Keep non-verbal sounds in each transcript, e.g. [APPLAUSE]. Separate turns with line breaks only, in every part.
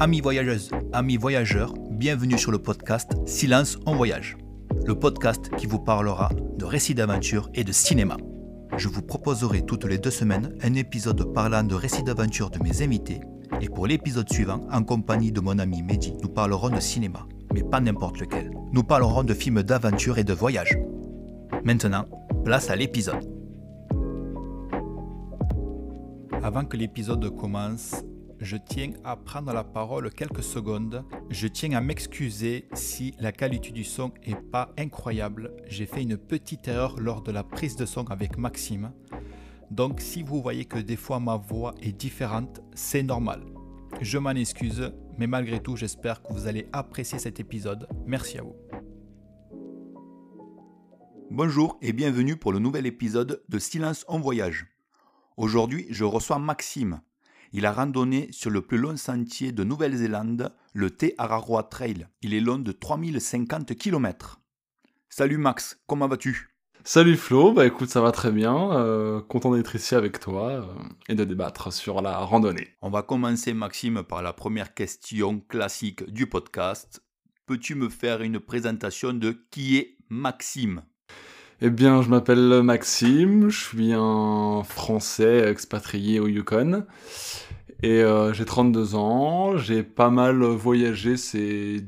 Amis voyageuses, amis voyageurs, bienvenue sur le podcast Silence en voyage, le podcast qui vous parlera de récits d'aventure et de cinéma. Je vous proposerai toutes les deux semaines un épisode parlant de récits d'aventure de mes invités et pour l'épisode suivant, en compagnie de mon ami Mehdi, nous parlerons de cinéma, mais pas n'importe lequel. Nous parlerons de films d'aventure et de voyage. Maintenant, place à l'épisode. Avant que l'épisode commence, je tiens à prendre la parole quelques secondes. Je tiens à m'excuser si la qualité du son est pas incroyable. J'ai fait une petite erreur lors de la prise de son avec Maxime. Donc si vous voyez que des fois ma voix est différente, c'est normal. Je m'en excuse, mais malgré tout, j'espère que vous allez apprécier cet épisode. Merci à vous. Bonjour et bienvenue pour le nouvel épisode de Silence en voyage. Aujourd'hui, je reçois Maxime. Il a randonné sur le plus long sentier de Nouvelle-Zélande, le Te Araroa Trail. Il est long de 3050 km. Salut Max, comment vas-tu?
Salut Flo, bah écoute, ça va très bien. Euh, content d'être ici avec toi euh, et de débattre sur la randonnée.
On va commencer, Maxime, par la première question classique du podcast. Peux-tu me faire une présentation de qui est Maxime?
Eh bien, je m'appelle Maxime, je suis un Français expatrié au Yukon. Et euh, j'ai 32 ans, j'ai pas mal voyagé ces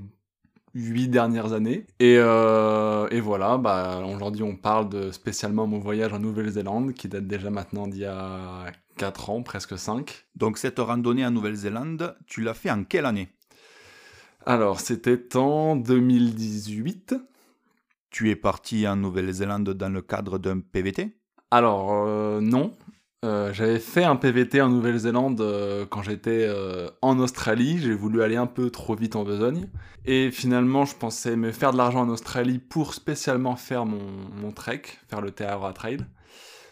huit dernières années. Et, euh, et voilà, bah, aujourd'hui on parle de spécialement mon voyage en Nouvelle-Zélande qui date déjà maintenant d'il y a 4 ans, presque 5.
Donc cette randonnée en Nouvelle-Zélande, tu l'as fait en quelle année?
Alors c'était en 2018.
Tu es parti en Nouvelle-Zélande dans le cadre d'un PVT
Alors euh, non, euh, j'avais fait un PVT en Nouvelle-Zélande euh, quand j'étais en Australie. J'ai voulu aller un peu trop vite en besogne. Et finalement, je pensais me faire de l'argent en Australie pour spécialement faire mon, trek, faire le Te Trail.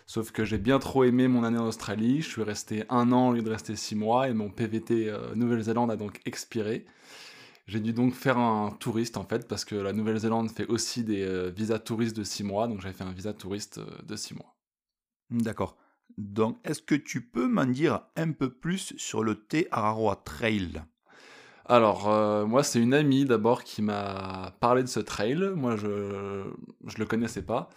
Sauf que j'ai bien trop aimé mon année en Australie. Je suis resté un an au lieu de rester six mois et mon PVT Nouvelle-Zélande a donc expiré. J'ai dû donc faire un touriste en fait parce que la Nouvelle-Zélande fait aussi des visas touristes de six mois. Donc j'avais fait un visa touriste de six mois.
D'accord. Donc, est-ce que tu peux m'en dire un peu plus sur le Te Araroa Trail?
Alors, euh, moi, c'est une amie d'abord qui m'a parlé de ce trail. Moi, je ne le connaissais pas.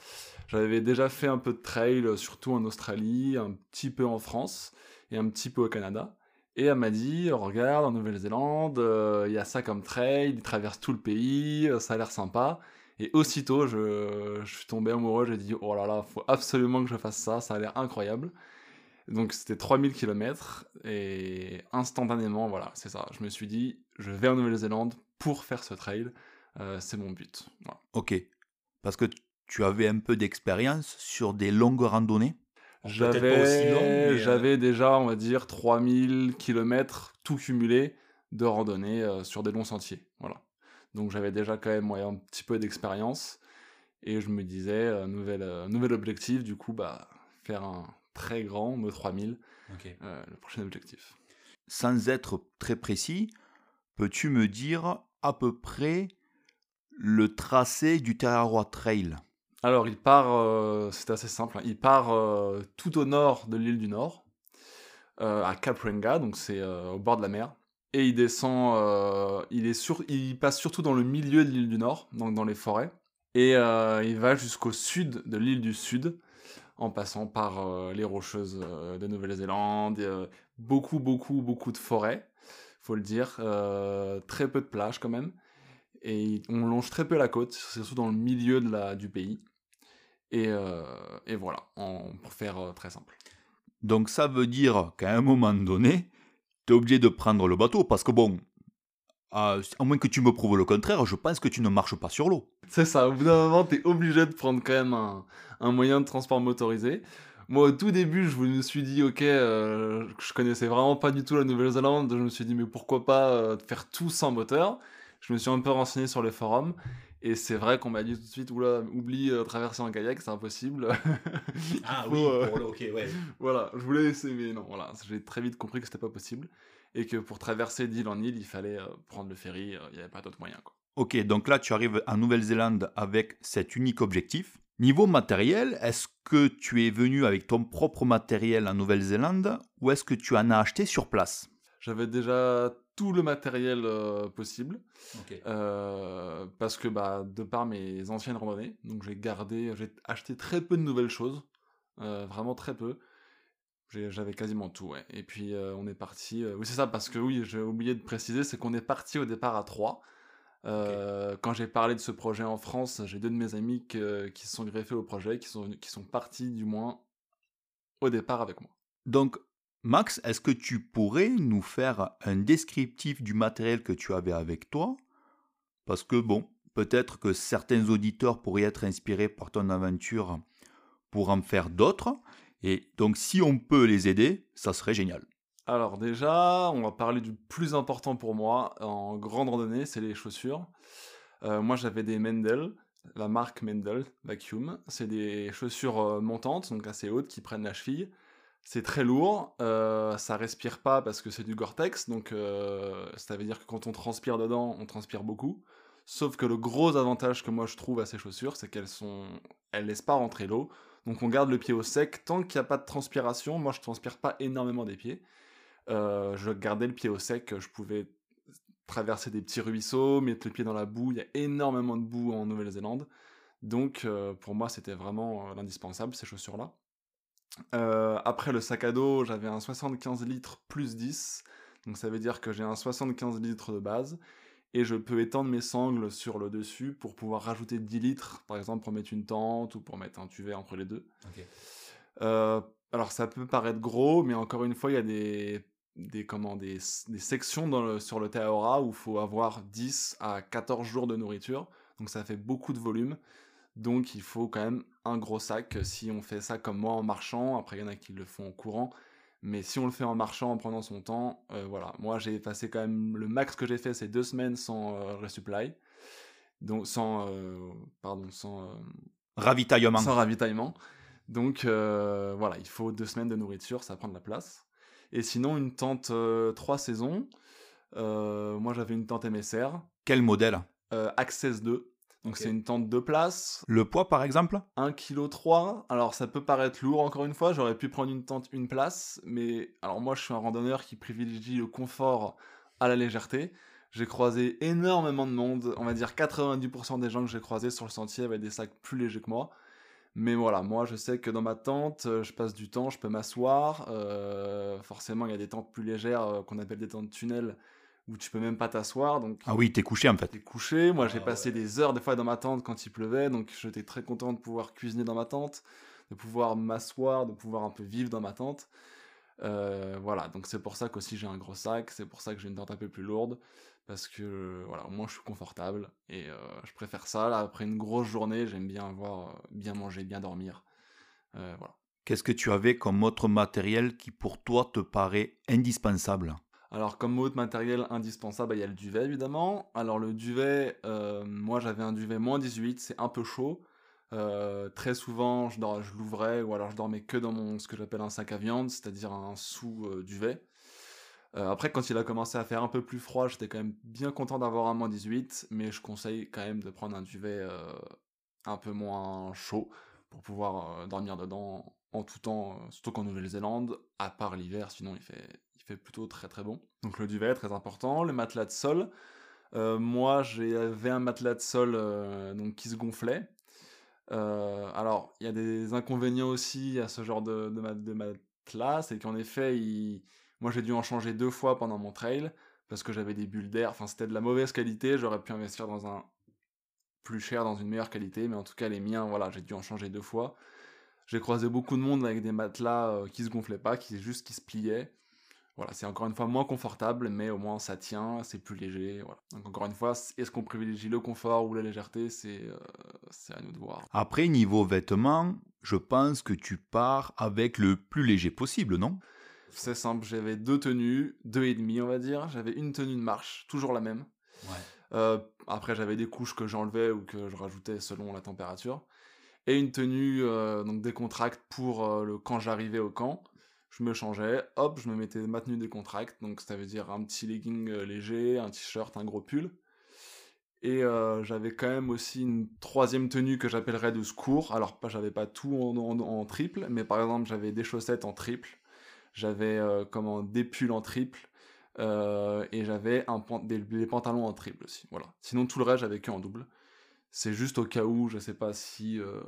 J'avais déjà fait un peu de trail, surtout en Australie, un petit peu en France et un petit peu au Canada. Et elle m'a dit, regarde, en Nouvelle-Zélande, euh, il y a ça comme trail, il traverse tout le pays, ça a l'air sympa. Et aussitôt, je, suis tombé amoureux, j'ai dit, oh là là, faut absolument que je fasse ça, ça a l'air incroyable. Donc c'était 3000 km et instantanément, voilà, c'est ça. Je me suis dit, je vais en Nouvelle-Zélande pour faire ce trail, euh, c'est mon but.
Ok, parce que tu avais un peu d'expérience sur des longues randonnées?
J'avais j'avais déjà, on va dire, 3000 km tout cumulé de randonnée euh, sur des longs sentiers. Voilà. Donc j'avais déjà quand même un petit peu d'expérience. Et je me disais, euh, nouvel, euh, nouvel objectif, du coup, bah, faire un très grand me 3000, euh, le prochain objectif.
Sans être très précis, peux-tu me dire à peu près le tracé du Terraroa Trail?
Alors, il part, c'est assez simple, hein. il part tout au nord de l'île du Nord, à Caprenga, donc c'est au bord de la mer. Et il descend, euh, il, est sur, il passe surtout dans le milieu de l'île du Nord, donc dans les forêts, et euh, il va jusqu'au sud de l'île du Sud, en passant par euh, les rocheuses de Nouvelle-Zélande, beaucoup, beaucoup, beaucoup de forêts, faut le dire, très peu de plages quand même, et on longe très peu la côte, surtout dans le milieu de la, du pays, et, et voilà, pour faire très simple.
Donc ça veut dire qu'à un moment donné, tu es obligé de prendre le bateau parce que bon, à, moins que tu me prouves le contraire, je pense que tu ne marches pas sur l'eau.
C'est ça, au bout d'un moment, tu es obligé de prendre quand même un, moyen de transport motorisé. Moi, au tout début, je me suis dit, ok, euh, je connaissais vraiment pas du tout la Nouvelle-Zélande. Je me suis dit, mais pourquoi pas euh, faire tout sans moteur? Je me suis un peu renseigné sur les forums. Et c'est vrai qu'on m'a dit tout de suite, oula, oublie euh, traverser en kayak, c'est impossible. [LAUGHS]
ah oui, euh, ok, ouais.
voilà, je voulais essayer, mais non, voilà, j'ai très vite compris que c'était pas possible. Et que pour traverser d'île en île, il fallait euh, prendre le ferry, il n'y avait pas d'autre moyen. Quoi.
Ok, donc là, tu arrives en Nouvelle-Zélande avec cet unique objectif. Niveau matériel, est-ce que tu es venu avec ton propre matériel en Nouvelle-Zélande ou est-ce que tu en as acheté sur place?
J'avais déjà tout le matériel possible. parce que, bah, de par mes anciennes randonnées, donc j'ai gardé, j'ai acheté très peu de nouvelles choses. vraiment très peu. J'avais quasiment tout, ouais. Et puis on est parti. oui, c'est ça, parce que oui, j'ai oublié de préciser, c'est qu'on est parti au départ à 3. Quand j'ai parlé de ce projet en France, j'ai deux de mes amis qui se sont greffés au projet, qui sont, qui sont partis du moins au départ avec moi.
Donc, Max, est-ce que tu pourrais nous faire un descriptif du matériel que tu avais avec toi? Parce que, bon, peut-être que certains auditeurs pourraient être inspirés par ton aventure pour en faire d'autres. Et donc, si on peut les aider, ça serait génial.
Alors déjà, on va parler du plus important pour moi en grande randonnée, c'est les chaussures. Euh, moi, j'avais des Mendel, la marque Mendel Vacuum. C'est des chaussures euh, montantes, donc assez hautes, qui prennent la cheville. C'est très lourd, euh, ça respire pas parce que c'est du Gore-Tex, donc ça veut dire que quand on transpire dedans, on transpire beaucoup. Sauf que le gros avantage que moi je trouve à ces chaussures, c'est qu'elles sont, elles laissent pas rentrer l'eau. Donc on garde le pied au sec tant qu'il n'y a pas de transpiration. Moi je transpire pas énormément des pieds. Euh, je gardais le pied au sec, je pouvais traverser des petits ruisseaux, mettre le pied dans la boue. Il y a énormément de boue en Nouvelle-Zélande. Donc euh, pour moi c'était vraiment euh, l'indispensable ces chaussures-là. après le sac à dos, j'avais un 75 litres plus 10. Donc ça veut dire que j'ai un 75 litres de base et je peux étendre mes sangles sur le dessus pour pouvoir rajouter 10 litres, par exemple pour mettre une tente ou pour mettre un tuvet entre les deux. Euh, alors ça peut paraître gros, mais encore une fois, il y a des, des, comment, des, des sections dans le, sur le Taora où il faut avoir 10 à 14 jours de nourriture, donc ça fait beaucoup de volume. Donc il faut quand même un gros sac si on fait ça comme moi en marchant. Après, il y en a qui le font en courant. Mais si on le fait en marchant, en prenant son temps, euh, voilà. Moi, j'ai passé quand même le max que j'ai fait, c'est deux semaines sans euh, resupply, donc sans, euh, pardon, sans
ravitaillement.
Sans ravitaillement. Donc voilà, il faut deux semaines de nourriture, ça prend de la place. Et sinon, une tente trois saisons. moi, j'avais une tente MSR.
Quel modèle?
Access 2. Donc c'est une tente de place.
Le poids par exemple?
1 kg 3. Alors ça peut paraître lourd encore une fois, j'aurais pu prendre une tente une place, mais alors moi je suis un randonneur qui privilégie le confort à la légèreté. J'ai croisé énormément de monde, on va dire 90% des gens que j'ai croisés sur le sentier avaient des sacs plus légers que moi. Mais voilà, moi je sais que dans ma tente, euh, je passe du temps, je peux m'asseoir. Euh, forcément, il y a des tentes plus légères euh, qu'on appelle des tentes tunnels où tu peux même pas t'asseoir. Donc,
ah oui, t'es couché en fait.
T'es couché. Moi, j'ai ah passé des heures des fois dans ma tente quand il pleuvait, donc j'étais très content de pouvoir cuisiner dans ma tente, de pouvoir m'asseoir, de pouvoir un peu vivre dans ma tente. Euh, voilà, donc c'est pour ça qu'aussi j'ai un gros sac, c'est pour ça que j'ai une tente un peu plus lourde, parce que voilà, au moins je suis confortable et euh, je préfère ça. Là, après une grosse journée, j'aime bien avoir euh, bien manger, bien dormir. voilà.
Qu'est-ce que tu avais comme autre matériel qui pour toi te paraît indispensable?
Alors, comme autre matériel indispensable, il y a le duvet évidemment. Alors, le duvet, euh, moi j'avais un duvet moins 18, c'est un peu chaud. Euh, très souvent, je, l'ouvrais ou alors je dormais que dans mon, ce que j'appelle un sac à viande, c'est-à-dire un sous-duvet. Euh, après, quand il a commencé à faire un peu plus froid, j'étais quand même bien content d'avoir un moins 18, mais je conseille quand même de prendre un duvet un peu moins chaud pour pouvoir dormir dedans en tout temps, surtout qu'en Nouvelle-Zélande, à part l'hiver, sinon il fait, plutôt très très bon. Donc le duvet, très important. Le matelas de sol. Euh, moi, j'avais un matelas de sol euh, donc, qui se gonflait. Euh, alors, il y a des inconvénients aussi à ce genre de, matelas, c'est qu'en effet, moi j'ai dû en changer deux fois pendant mon trail, parce que j'avais des bulles d'air, enfin c'était de la mauvaise qualité, j'aurais pu investir dans un plus cher, dans une meilleure qualité, mais en tout cas les miens, voilà, j'ai dû en changer deux fois. J'ai croisé beaucoup de monde avec des matelas qui se gonflaient pas, qui juste qui se pliaient. Voilà, c'est encore une fois moins confortable, mais au moins ça tient, c'est plus léger. Voilà. Donc encore une fois, est-ce qu'on privilégie le confort ou la légèreté euh, C'est à nous de voir.
Après, niveau vêtements, je pense que tu pars avec le plus léger possible, non?
C'est simple, j'avais deux tenues, deux et demi on va dire. J'avais une tenue de marche, toujours la même. Euh, après, j'avais des couches que j'enlevais ou que je rajoutais selon la température. Et une tenue, euh, donc décontracte pour le quand j'arrivais au camp je me changeais, hop, je me mettais ma tenue décontracte, donc ça veut dire un petit legging euh, léger, un t-shirt, un gros pull. Et euh, j'avais quand même aussi une troisième tenue que j'appellerais de secours. Alors, j'avais pas tout en, triple, mais par exemple, j'avais des chaussettes en triple, j'avais euh, des pulls en triple, et j'avais des, pantalons en triple aussi. Voilà. Sinon, tout le reste, j'avais que en double. C'est juste au cas où, je sais pas si euh,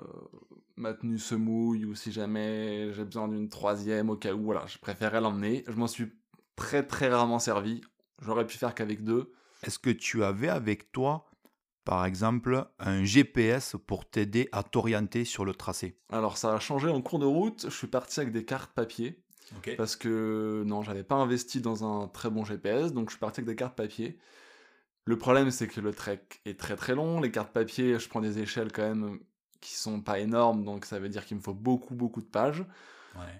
ma tenue se mouille ou si jamais j'ai besoin d'une troisième, au cas où, voilà, je préférais l'emmener. Je m'en suis très très rarement servi. J'aurais pu faire qu'avec deux.
Est-ce que tu avais avec toi, par exemple, un GPS pour t'aider à t'orienter sur le tracé?
Alors ça a changé en cours de route. Je suis parti avec des cartes papier. Parce que non, j'avais pas investi dans un très bon GPS, donc je suis parti avec des cartes papier. Le problème, c'est que le trek est très très long. Les cartes papier, je prends des échelles quand même qui sont pas énormes, donc ça veut dire qu'il me faut beaucoup beaucoup de pages.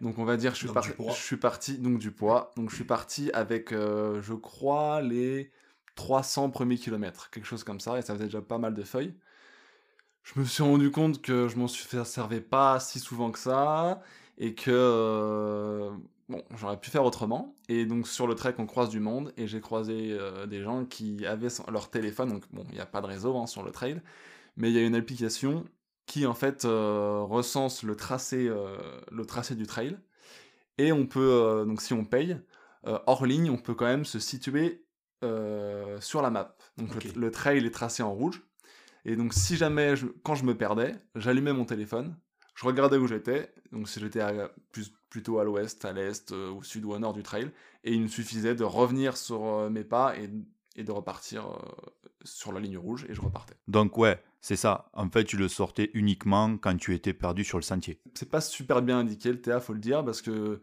Donc on va dire, je suis, je suis parti donc du poids. Donc je suis parti avec, euh, je crois, les 300 premiers kilomètres, quelque chose comme ça, et ça faisait déjà pas mal de feuilles. Je me suis rendu compte que je m'en servais pas si souvent que ça, et que euh, bon, j'aurais pu faire autrement. Et donc sur le trek, on croise du monde, et j'ai croisé euh, des gens qui avaient leur téléphone, donc bon, il n'y a pas de réseau hein, sur le trail, mais il y a une application qui en fait euh, recense le tracé, le tracé du trail, et on peut, donc si on paye, hors ligne, on peut quand même se situer sur la map. Donc le, le, trail est tracé en rouge. Et donc si jamais, je, quand je me perdais, j'allumais mon téléphone, je regardais où j'étais, donc si j'étais plus, plutôt à l'ouest, à l'est, euh, au sud ou au nord du trail, et il me suffisait de revenir sur euh, mes pas et, et de repartir euh, sur la ligne rouge, et je repartais.
Donc ouais, c'est ça. En fait, tu le sortais uniquement quand tu étais perdu sur le sentier.
C'est pas super bien indiqué le TA, faut le dire, parce que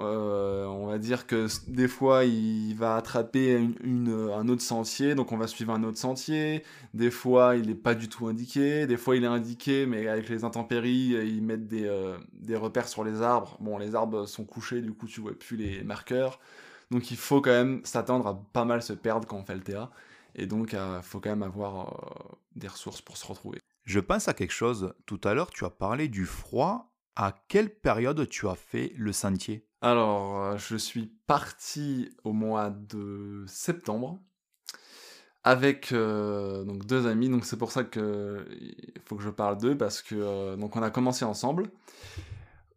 euh, on va dire que des fois il va attraper un autre sentier, donc on va suivre un autre sentier. Des fois il n'est pas du tout indiqué, des fois il est indiqué, mais avec les intempéries ils mettent des, euh, des, repères sur les arbres. Bon, les arbres sont couchés, du coup tu vois plus les marqueurs. Donc il faut quand même s'attendre à pas mal se perdre quand on fait le TA. Et donc il euh, faut quand même avoir des ressources pour se retrouver.
Je pense à quelque chose. Tout à l'heure tu as parlé du froid. À quelle période tu as fait le sentier?
Alors, euh, je suis parti au mois de septembre avec euh, deux amis. Donc c'est pour ça que il faut que je parle d'eux parce que euh, donc on a commencé ensemble.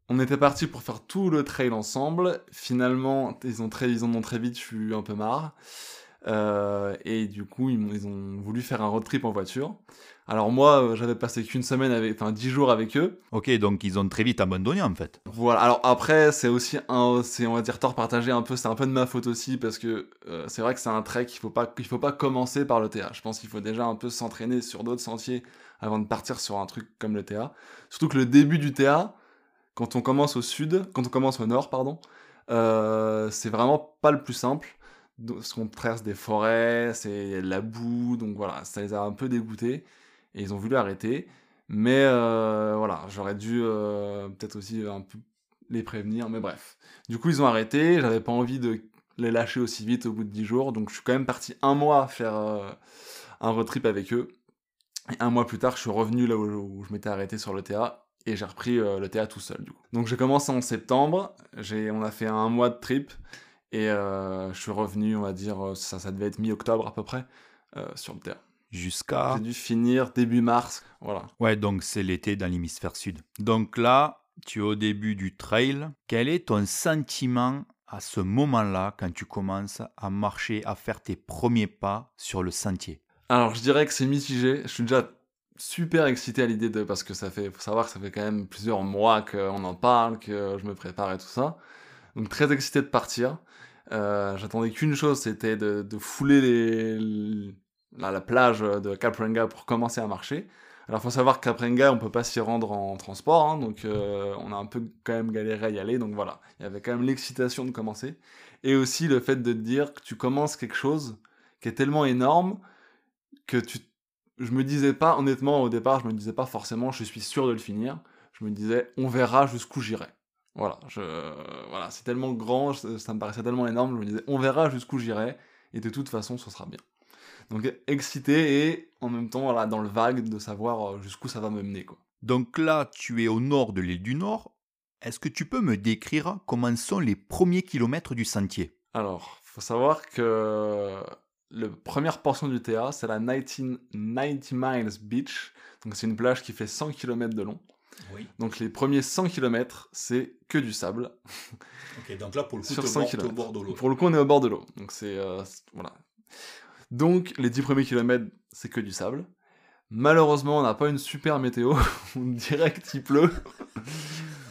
On était parti pour faire tout le trail ensemble. Finalement, ils ont très, ils en ont très vite eu un peu marre. Et du coup, ils, ils, ont voulu faire un road trip en voiture. Alors moi, euh, j'avais passé qu'une semaine avec, enfin dix jours avec eux.
Ok, donc ils ont très vite abandonné en fait.
Voilà. Alors après, c'est aussi un, c'est on va dire tort partagé un peu. C'est un peu de ma faute aussi parce que euh, c'est vrai que c'est un trek. Il faut pas, il faut pas commencer par le TA. Je pense qu'il faut déjà un peu s'entraîner sur d'autres sentiers avant de partir sur un truc comme le TA. Surtout que le début du TA, quand on commence au sud, quand on commence au nord, pardon, euh, c'est vraiment pas le plus simple. Parce qu'on traverse des forêts, c'est la boue, donc voilà, ça les a un peu dégoûtés et ils ont voulu arrêter. Mais euh, voilà, j'aurais dû euh, peut-être aussi un peu les prévenir, mais bref. Du coup, ils ont arrêté, j'avais pas envie de les lâcher aussi vite au bout de 10 jours, donc je suis quand même parti un mois faire euh, un road trip avec eux. Et un mois plus tard, je suis revenu là où, je m'étais arrêté sur le TA, et j'ai repris le TA tout seul du coup. Donc j'ai commencé en septembre, on a fait un mois de trip, et je suis revenu, on va dire, ça, ça devait être mi-octobre à peu près, sur le TA
jusqu'à.
J'ai dû finir début mars. Voilà.
Ouais, donc c'est l'été dans l'hémisphère sud. Donc là, tu es au début du trail. Quel est ton sentiment à ce moment-là quand tu commences à marcher, à faire tes premiers pas sur le sentier?
Alors, je dirais que c'est mitigé. Je suis déjà super excité à l'idée de parce que ça fait faut savoir que ça fait quand même plusieurs mois qu'on en parle, que je me prépare et tout ça. Donc très excité de partir. Euh, j'attendais qu'une chose, c'était de, fouler la plage de Caprenga pour commencer à marcher. Alors, il faut savoir que Caprenga, on peut pas s'y rendre en transport, hein, donc euh, on a un peu quand même galéré à y aller. Donc voilà, il y avait quand même l'excitation de commencer. Et aussi le fait de te dire que tu commences quelque chose qui est tellement énorme que tu. Je me disais pas, honnêtement, au départ, je me disais pas forcément, je suis sûr de le finir. Je me disais, on verra jusqu'où j'irai. Voilà, je, voilà, c'est tellement grand, ça me paraissait tellement énorme, je me disais, on verra jusqu'où j'irai, et de toute façon, ce sera bien. Donc excité et en même temps voilà, dans le vague de savoir euh, jusqu'où ça va me mener. Quoi.
Donc là, tu es au nord de l'île du Nord. Est-ce que tu peux me décrire comment sont les premiers kilomètres du sentier?
Alors, faut savoir que la première portion du TA, c'est la 90 Miles Beach. Donc c'est une plage qui fait 100 km de long.
Oui.
Donc les premiers 100 km, c'est que du sable. [LAUGHS]
Ok, donc là, pour le coup,
Sur 100
au bord- au de l'eau.
Pour le coup, on est au bord de l'eau. Donc c'est euh, voilà. Donc les 10 premiers kilomètres, c'est que du sable. Malheureusement, on n'a pas une super météo. [LAUGHS] on dirait qu'il pleut.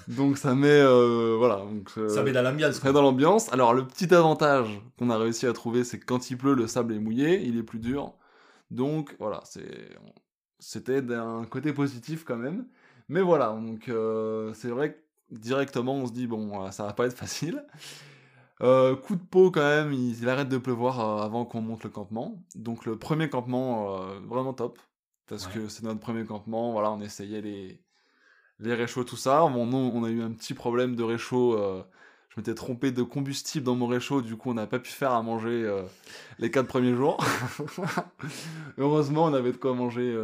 donc ça met euh, voilà. Donc, euh,
Ça met dans l'ambiance.
très dans l'ambiance. Alors le petit avantage qu'on a réussi à trouver, c'est que quand il pleut, le sable est mouillé, il est plus dur. Donc voilà, c'est c'était d'un côté positif quand même. Mais voilà, donc euh, c'est vrai que directement on se dit bon, euh, ça va pas être [LAUGHS] facile. Euh, coup de peau quand même, il, il arrête de pleuvoir avant qu'on monte le campement. Donc le premier campement, euh, vraiment top. Parce
Ouais.
que c'est notre premier campement, voilà, on essayait les, les réchauds, tout ça. Bon, nous, on a eu un petit problème de réchaud. euh, je m'étais trompé de combustible dans mon réchaud, du coup, on n'a pas pu faire à manger les quatre premiers jours. [LAUGHS] Heureusement, on avait de quoi manger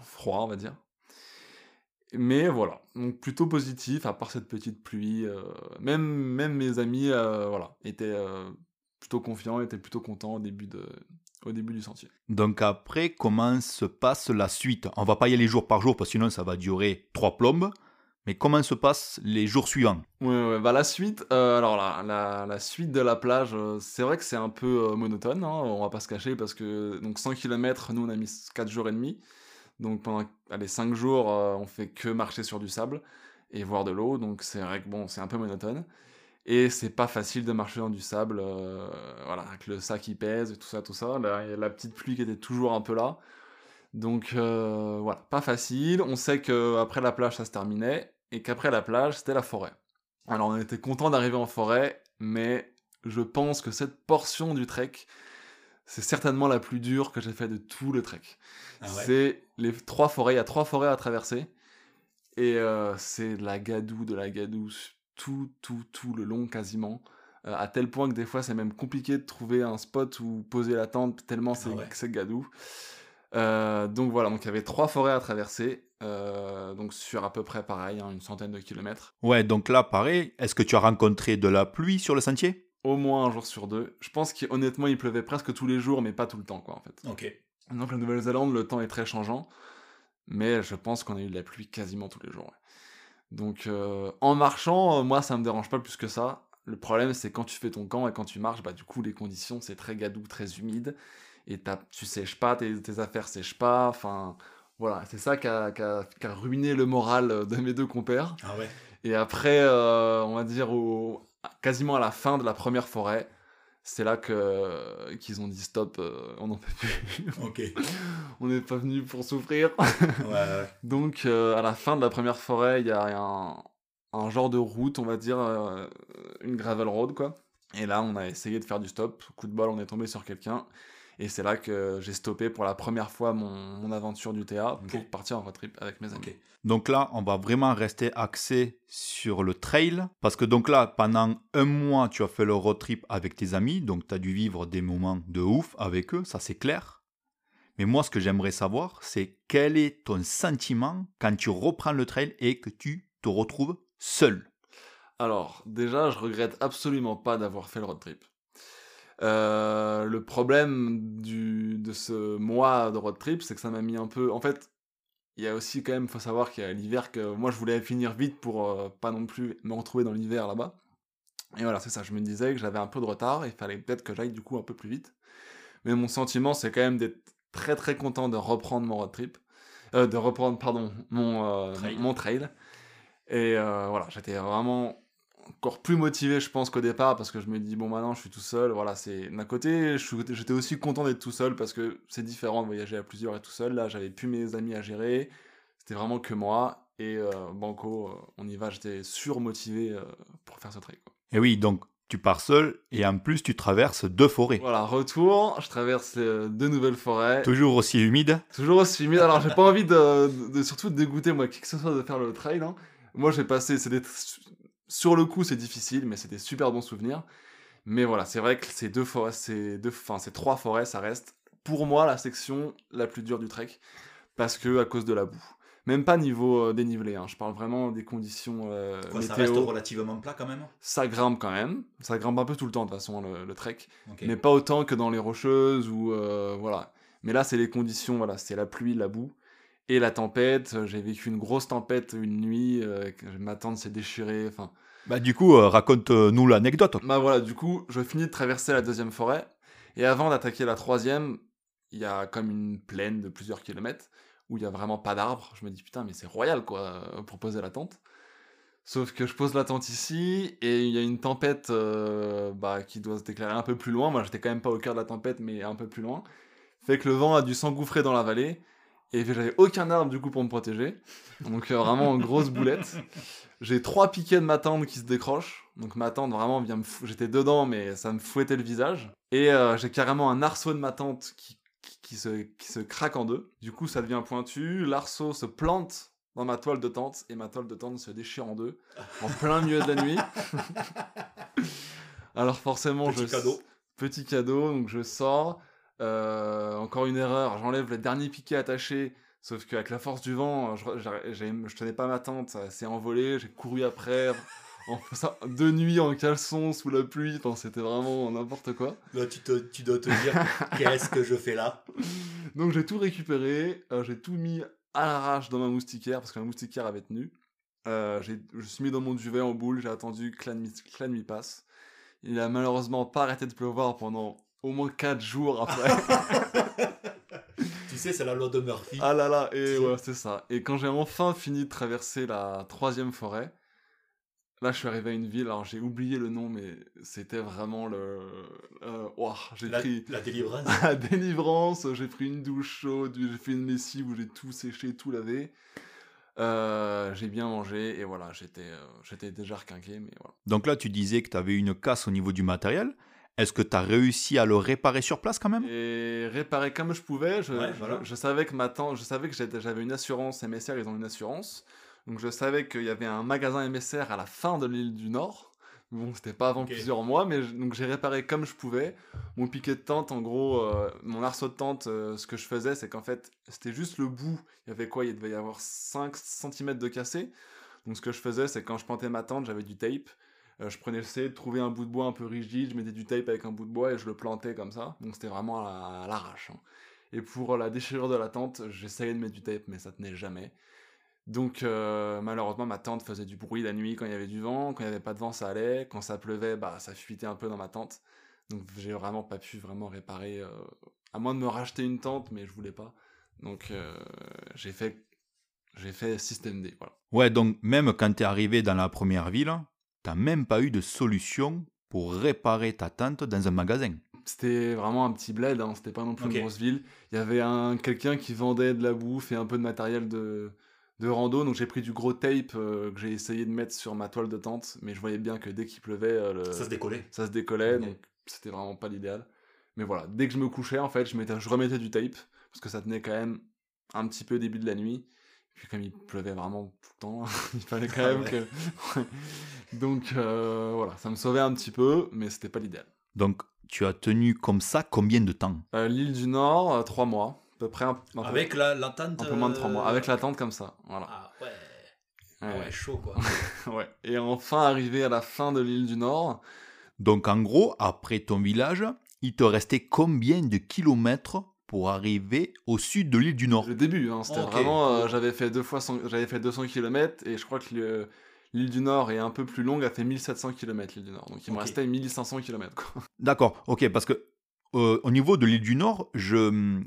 froid, on va dire. Mais voilà, donc plutôt positif, à part cette petite pluie. euh, même, même mes amis euh, voilà, étaient euh, plutôt confiants, étaient plutôt contents au début, de, au début du sentier.
Donc après, comment se passe la suite? On va pas y aller jour par jour, parce que sinon ça va durer trois plombes. Mais comment se passent les jours suivants?
Ouais, ouais, bah la suite, alors la, la, la suite de la plage, c'est vrai que c'est un peu monotone, hein, on va pas se cacher, parce que donc 100 km, nous on a mis 4 jours et demi, donc pendant allez, 5 jours, euh, on fait que marcher sur du sable et voir de l'eau, donc c'est vrai que bon, c'est un peu monotone, et c'est pas facile de marcher dans du sable, euh, voilà, avec le sac qui pèse, et tout ça, tout ça, Là, il y a la petite pluie qui était toujours un peu là, donc euh, voilà, pas facile, on sait que après la plage ça se terminait, et qu'après la plage c'était la forêt. Alors on était content d'arriver en forêt, mais je pense que cette portion du trek, c'est certainement la plus dure que j'ai fait de tout le trek. C'est les trois forêts, il y a trois forêts à traverser, et euh, c'est de la gadoue, de la gadoue, tout, tout, tout le long quasiment, euh, à tel point que des fois c'est même compliqué de trouver un spot où poser la tente, tellement c'est
ouais.
c'est gadou. Euh, donc voilà, donc il y avait trois forêts à traverser, euh, donc sur à peu près pareil, hein, une centaine de kilomètres.
Ouais, donc là, pareil, est-ce que tu as rencontré de la pluie sur le sentier?
Au moins un jour sur deux. Je pense qu'honnêtement, il pleuvait presque tous les jours, mais pas tout le temps, quoi, en fait.
Ok.
Donc la Nouvelle-Zélande, le temps est très changeant, mais je pense qu'on a eu de la pluie quasiment tous les jours. ouais. Donc euh, en marchant, euh, moi ça me dérange pas plus que ça. Le problème c'est quand tu fais ton camp et quand tu marches, bah du coup les conditions c'est très gadou, très humide, et tu sèches pas, tes, tes affaires sèchent pas, enfin voilà, c'est ça qui a, a- ruiné le moral euh, de mes deux compères.
Ah ouais
Et après, euh, on va dire au, quasiment à la fin de la première forêt, c'est là que qu'ils ont dit stop, euh, on n'en peut plus. [LAUGHS]
Ok.
on n'est pas venu pour souffrir.
Ouais. [LAUGHS]
Donc euh, à la fin de la première forêt, il y a un, un genre de route, on va dire, euh, une gravel road quoi. Et là, on a essayé de faire du stop. Coup de bol, on est tombé sur quelqu'un. Et c'est là que j'ai stoppé pour la première fois mon, mon aventure du
Ok.
pour partir en road trip avec mes amis.
Donc là, on va vraiment rester axé sur le trail. Parce que donc là, pendant un mois, tu as fait le road trip avec tes amis. Donc tu as dû vivre des moments de ouf avec eux, ça c'est clair. Mais moi, ce que j'aimerais savoir, c'est quel est ton sentiment quand tu reprends le trail et que tu te retrouves seul?
Alors, déjà, je regrette absolument pas d'avoir fait le road trip. Euh, le problème du, de ce mois de road trip, c'est que ça m'a mis un peu. En fait, il y a aussi quand même, faut savoir qu'il y a l'hiver que moi je voulais finir vite pour euh, pas non plus me retrouver dans l'hiver là-bas. Et voilà, c'est ça. Je me disais que j'avais un peu de retard, il fallait peut-être que j'aille du coup un peu plus vite. Mais mon sentiment, c'est quand même d'être très très content de reprendre mon road trip, Euh, de reprendre pardon mon
Trail.
mon trail. Et voilà, j'étais vraiment encore plus motivé, je pense, qu'au départ, parce que je me dis, bon, maintenant, je suis tout seul. Voilà, c'est d'un côté, j'étais aussi content d'être tout seul, parce que c'est différent de voyager à plusieurs et tout seul. Là, j'avais plus mes amis à gérer. C'était vraiment que moi. Et euh, Banco, euh, on y va, j'étais surmotivé euh, pour faire ce trail. quoi.
Et oui, donc tu pars seul et en plus tu traverses deux forêts.
Voilà, retour, je traverse euh, deux nouvelles forêts.
Toujours aussi humide.
Toujours aussi humide. Alors, j'ai pas envie de, de- de surtout de dégoûter, moi, qui que ce soit de faire le trail. hein. Moi, j'ai passé. c'est des- Sur le coup, c'est difficile, mais c'est des super bons souvenirs. Mais voilà, c'est vrai que ces deux forêts, ces, deux, enfin, ces trois forêts, ça reste pour moi la section la plus dure du trek. Parce que à cause de la boue. Même pas niveau euh, dénivelé, hein. je parle vraiment des conditions euh, météo.
relativement plat quand même?
Ça grimpe quand même. Ça grimpe un peu tout le temps, de toute façon, le, le trek mais pas autant que dans les rocheuses ou euh, voilà. Mais là, c'est les conditions, voilà, c'est la pluie, la boue, Et la tempête, j'ai vécu une grosse tempête une nuit, ma tente s'est déchirée, enfin...
Bah du coup, raconte-nous l'anecdote.
Bah voilà, du coup, je finis de traverser la deuxième forêt, et avant d'attaquer la troisième, il y a comme une plaine de plusieurs kilomètres, où il y a vraiment pas d'arbres. Je me dis, putain, mais c'est royal, quoi, pour poser la tente. Sauf que je pose la tente ici et il y a une tempête euh, bah, qui doit se déclarer un peu plus loin. Moi, j'étais quand même pas au cœur de la tempête, mais un peu plus loin. Fait que le vent a dû s'engouffrer dans la vallée et j'avais aucun arbre du coup pour me protéger. Donc euh, vraiment une grosse boulette. J'ai trois piquets de ma tente qui se décrochent. Donc ma tente vraiment vient me J'étais dedans, mais ça me fouettait le visage. Et euh, j'ai carrément un arceau de ma tente qui, qui, se, qui se craque en deux. Du coup, ça devient pointu. L'arceau se plante dans ma toile de tente et ma toile de tente se déchire en deux en plein milieu de la nuit. [LAUGHS] Alors forcément,
petit cadeau.
Petit cadeau, donc je sors. Euh, encore une erreur, j'enlève le dernier piquet attaché. Sauf qu'avec la force du vent, je, je, tenais pas ma tente, ça s'est envolé, j'ai couru après, [LAUGHS] en ça, de nuit en caleçon, sous la pluie, enfin, c'était vraiment n'importe quoi.
Là, tu, tu dois te dire, [LAUGHS] qu'est-ce que je fais là?
Donc j'ai tout récupéré, euh, j'ai tout mis à l'arrache dans ma moustiquaire parce que ma moustiquaire avait tenu. Euh, je suis mis dans mon duvet en boule, j'ai attendu que la, nuit, passe. Il a malheureusement pas arrêté de pleuvoir pendant au moins 4 jours après. [LAUGHS]
tu sais, c'est la loi de Murphy.
Ah là là, et ouais, c'est ça. Et quand j'ai enfin fini de traverser la troisième forêt, Là, je suis arrivé à une ville, alors j'ai oublié le nom, mais c'était vraiment le. Euh, j'ai
la,
pris.
La délivrance. [LAUGHS]
la délivrance, j'ai pris une douche chaude, j'ai fait une lessive où j'ai tout séché, tout lavé. Euh, j'ai bien mangé et voilà, j'étais euh, j'étais déjà requinqué. Mais voilà.
Donc là, tu disais que tu avais une casse au niveau du matériel. Est-ce que tu as réussi à le réparer sur place quand même?
Et réparer comme je pouvais. Je, je, savais que ma je savais que j'avais une assurance MSR, ils ont une assurance. Donc je savais qu'il y avait un magasin MSR à la fin de l'île du Nord. Bon, c'était pas avant plusieurs mois, mais donc j'ai réparé comme je pouvais. Mon piquet de tente, en gros, euh, mon arceau de tente, euh, ce que je faisais, c'est qu'en fait, c'était juste le bout. Il y avait quoi? Il devait y avoir 5 cm de cassé. Donc ce que je faisais, c'est quand je plantais ma tente, j'avais du tape. Euh, je prenais le C, trouver un bout de bois un peu rigide, je mettais du tape avec un bout de bois et je le plantais comme ça. Donc c'était vraiment à, l'arrache. Hein. Et pour la déchirure de la tente, j'essayais de mettre du tape, mais ça tenait jamais. Donc euh, malheureusement ma tente faisait du bruit la nuit quand il y avait du vent, quand il n'y avait pas de vent ça allait, quand ça pleuvait bah ça fuitait un peu dans ma tente. Donc j'ai vraiment pas pu vraiment réparer, euh, à moins de me racheter une tente mais je voulais pas. Donc euh, j'ai fait j'ai fait système D.
Ouais donc même quand tu es arrivé dans la première ville, t'as même pas eu de solution pour réparer ta tente dans un magasin.
C'était vraiment un petit bled, hein, c'était pas non plus une grosse ville. Il y avait un quelqu'un qui vendait de la bouffe et un peu de matériel de de rando, donc j'ai pris du gros tape euh, que j'ai essayé de mettre sur ma toile de tente, mais je voyais bien que dès qu'il pleuvait, euh,
ça se décollait.
Ça se décollait, donc c'était vraiment pas l'idéal. Mais voilà, dès que je me couchais, en fait, je, mettais, je remettais du tape, parce que ça tenait quand même un petit peu au début de la nuit. Puis comme il pleuvait vraiment tout le temps, [LAUGHS] il fallait quand même que... donc euh, voilà, ça me sauvait un petit peu, mais c'était pas l'idéal.
Donc tu as tenu comme ça combien de temps?
L'île du Nord, trois mois peu près. Un,
Avec la, l'attente
Un peu moins de 3 mois. Avec l'attente comme ça. Voilà.
Ah ouais. Ah ouais, chaud quoi. [LAUGHS]
ouais. Et enfin, arrivé à la fin de l'île du Nord.
Donc en gros, après ton village, il te restait combien de kilomètres pour arriver au sud de l'île du Nord
Le début, hein, c'était vraiment. Euh, j'avais fait deux fois, j'avais fait 200 km et je crois que l'île du Nord est un peu plus longue, a fait 1700 km l'île du Nord. Donc il me restait 1500 km. [LAUGHS]
D'accord, ok, parce que euh, au niveau de l'île du Nord,